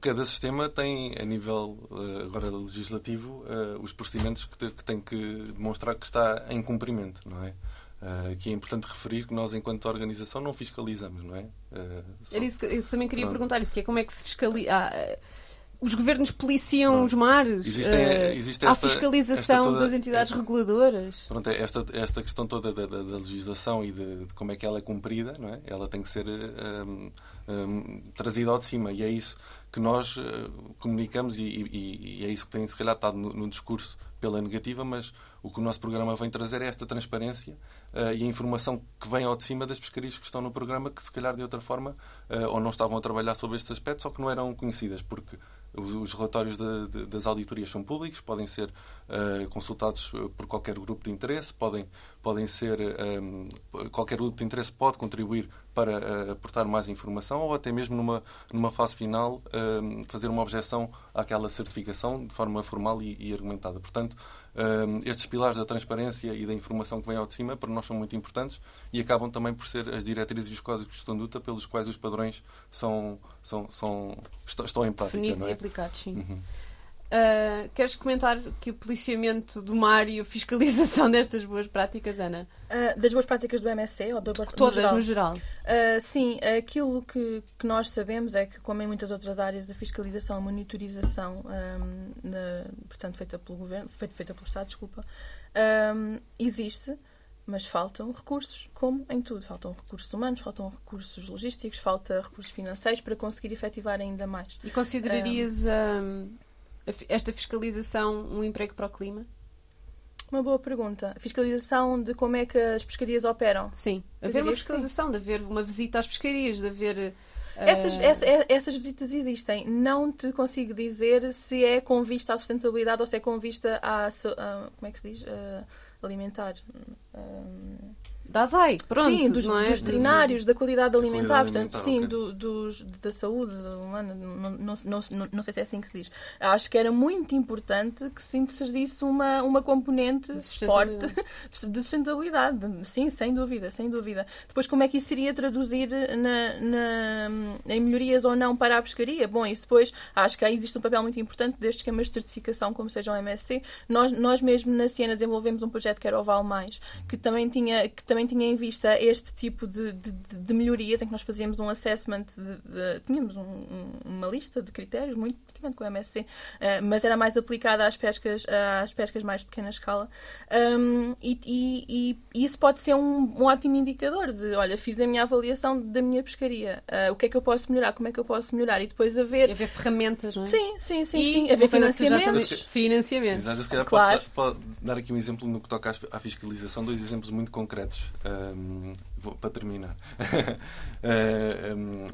Cada sistema tem, a nível uh, agora legislativo, uh, os procedimentos que tem que demonstrar que está em cumprimento, não é? Uh, que é importante referir que nós, enquanto organização, não fiscalizamos, não é? Uh, só... Era isso que eu também queria Pronto. perguntar, isso que é como é que se fiscaliza. Ah, os governos policiam pronto. os mares. Existem, uh, existe esta, há fiscalização toda, das entidades reguladoras. Pronto, é esta, esta questão toda da, da, da legislação e de, de, como é que ela é cumprida, não é? ela tem que ser um, um, trazida ao de cima. E é isso que nós comunicamos e, e, e, é isso que tem, se calhar, estado no, no discurso pela negativa, mas o que o nosso programa vem trazer é esta transparência uh, e a informação que vem ao de cima das pescarias que estão no programa, que se calhar de outra forma uh, ou não estavam a trabalhar sobre estes aspectos ou que não eram conhecidas, porque os, relatórios de, de, das auditorias são públicos, podem ser uh, consultados por qualquer grupo de interesse, podem, podem ser. Um, qualquer grupo de interesse pode contribuir para uh, aportar mais informação ou até mesmo numa, numa fase final fazer uma objeção àquela certificação de forma formal e, e argumentada. Portanto, estes pilares da transparência e da informação que vem ao de cima para nós são muito importantes e acabam também por ser as diretrizes e os códigos de conduta pelos quais os padrões são, são, são, estão, estão em prática. Definidos é? e aplicados, sim. Uhum. Uh, queres comentar que o policiamento do mar e a fiscalização (laughs) destas boas práticas, Ana? Uh, das boas práticas do MSC ou do Todas, no geral? No geral. Uh, sim, aquilo que, que, nós sabemos é que, como em muitas outras áreas, a fiscalização, a monitorização, um, na, portanto, feita pelo governo, feita, feita pelo Estado, desculpa, um, existe, mas faltam recursos, como em tudo. Faltam recursos humanos, faltam recursos logísticos, falta recursos financeiros para conseguir efetivar ainda mais. E considerarias um, esta fiscalização um emprego para o clima? Uma boa pergunta. Fiscalização de como é que as pescarias operam? Sim. Haver uma fiscalização, de haver uma visita às pescarias, de haver. Essas, uh... essa, essas visitas existem. Não te consigo dizer se é com vista à sustentabilidade ou se é com vista à. como é que se diz? Uh, alimentar. Uh, da ASAI, pronto. Sim, dos, é? dos veterinários, da qualidade alimentar, portanto, sim, okay. do, dos, da saúde humana, não, não, não, não, sei se é assim que se diz. Acho que era muito importante que se inserisse uma, uma componente forte de sustentabilidade. Sim, sem dúvida, sem dúvida. Depois, como é que isso iria traduzir na, na, em melhorias ou não para a pescaria? Bom, isso depois, acho que aí existe um papel muito importante destes esquemas de certificação, como seja o MSC. Nós, nós mesmo na Siena desenvolvemos um projeto que era o Val Mais, que também tinha. Que também tinha em vista este tipo de, de, de melhorias em que nós fazíamos um assessment, de, tínhamos um, um, uma lista de critérios, muito pertinente com o MSC, uh, mas era mais aplicada às pescas, às pescas mais de pequena escala. Um, e, e, e, isso pode ser um, um, ótimo indicador de, olha, fiz a minha avaliação da minha pescaria, uh, o que é que eu posso melhorar, como é que eu posso melhorar, e depois haver... E haver ferramentas, não é? Sim, sim, sim, e sim. haver financiamentos. Financiamentos. Exato, se calhar claro. posso, dar, posso dar aqui um exemplo no que toca à fiscalização, dois exemplos muito concretos, um, vou, para terminar. (laughs) um,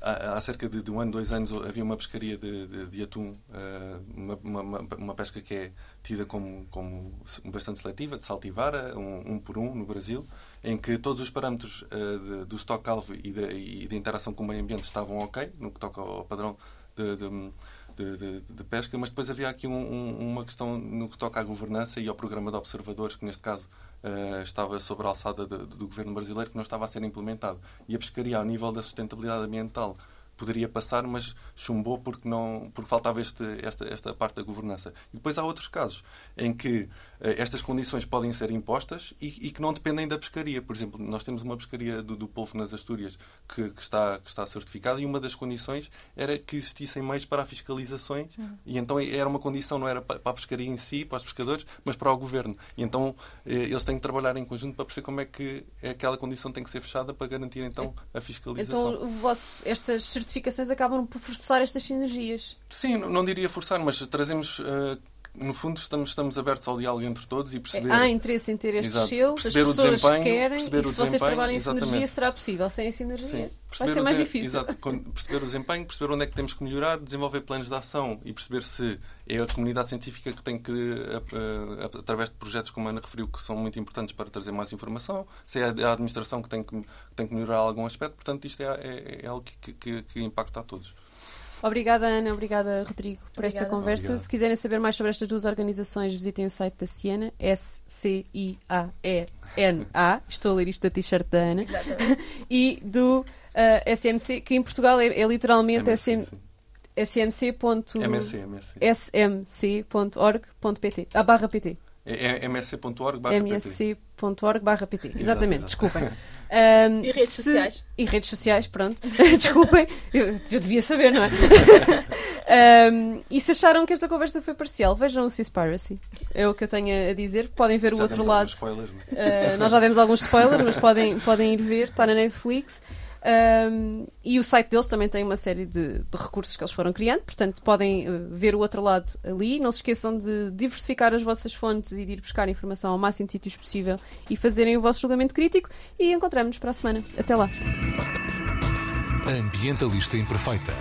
há, cerca de, de, um ano, dois anos, havia uma pescaria de, de, de atum, uh, uma, uma, uma, pesca que é tida como, como bastante seletiva, de saltivara, um, um, por um, no Brasil, em que todos os parâmetros uh, do stock-alvo e da interação com o meio ambiente estavam ok, no que toca ao padrão de, de, de, de, pesca, mas depois havia aqui um, uma questão no que toca à governança e ao programa de observadores, que neste caso uh, estava sobre a alçada do governo brasileiro, que não estava a ser implementado. E a pescaria, ao nível da sustentabilidade ambiental, poderia passar, mas chumbou porque, não, porque faltava este, esta, esta parte da governança. E depois há outros casos em que eh, estas condições podem ser impostas e, e, que não dependem da pescaria. Por exemplo, nós temos uma pescaria do, do Polvo nas Astúrias que, que, está, que está certificada e uma das condições era que existissem meios para fiscalizações uhum. e então era uma condição, não era para a pescaria em si, para os pescadores, mas para o governo. E então eh, eles têm que trabalhar em conjunto para perceber como é que aquela condição tem que ser fechada para garantir então a fiscalização. Então vosso, estas certificações acabam por forçar estas sinergias? Sim, não, não diria forçar, mas trazemos... Uh, no fundo, estamos, estamos abertos ao diálogo entre todos e perceber. Há interesse em ter estes Exato. selos, perceber as pessoas o desempenho, querem, perceber e se vocês trabalham em sinergia, será possível. Sem a sinergia, Sim. vai ser mais difícil. Exato, perceber o desempenho, perceber onde é que temos que melhorar, desenvolver planos de ação e perceber se é a comunidade científica que tem que, através de projetos como a Ana referiu, que são muito importantes para trazer mais informação, se é a administração que tem que, tem que melhorar algum aspecto. Portanto, isto é, é, é algo que, que, que impacta a todos. Obrigada, Ana. Obrigada, Rodrigo, por esta conversa. Obrigado. Se quiserem saber mais sobre estas duas organizações, visitem o site da Siena, S-C-I-A-E-N-A. Estou a ler isto da t-shirt da Ana. e do uh, eh, SMC, que em Portugal é, é literalmente smc. smc.org.pt. A barra PT. É, é msc.org barra msc.org barra pt. Exatamente, desculpem. (laughs) Um, e redes se... sociais. E redes sociais, pronto. (laughs) desculpem, eu, eu, devia saber, não é? (laughs) um, e se acharam que esta conversa foi parcial, vejam o Seaspiracy. É o que eu tenho a dizer. Podem ver já o outro lado. Spoilers, uh, nós já demos alguns spoilers, mas podem, podem ir ver, está na Netflix. Um, e o site deles também tem uma série de, de, recursos que eles foram criando, portanto podem uh, ver o outro lado ali. Não se esqueçam de diversificar as vossas fontes e de ir buscar informação ao máximo de sítios possível e fazerem o vosso julgamento crítico. E encontramos-nos para a semana. Até lá. Ambientalista Imperfeita.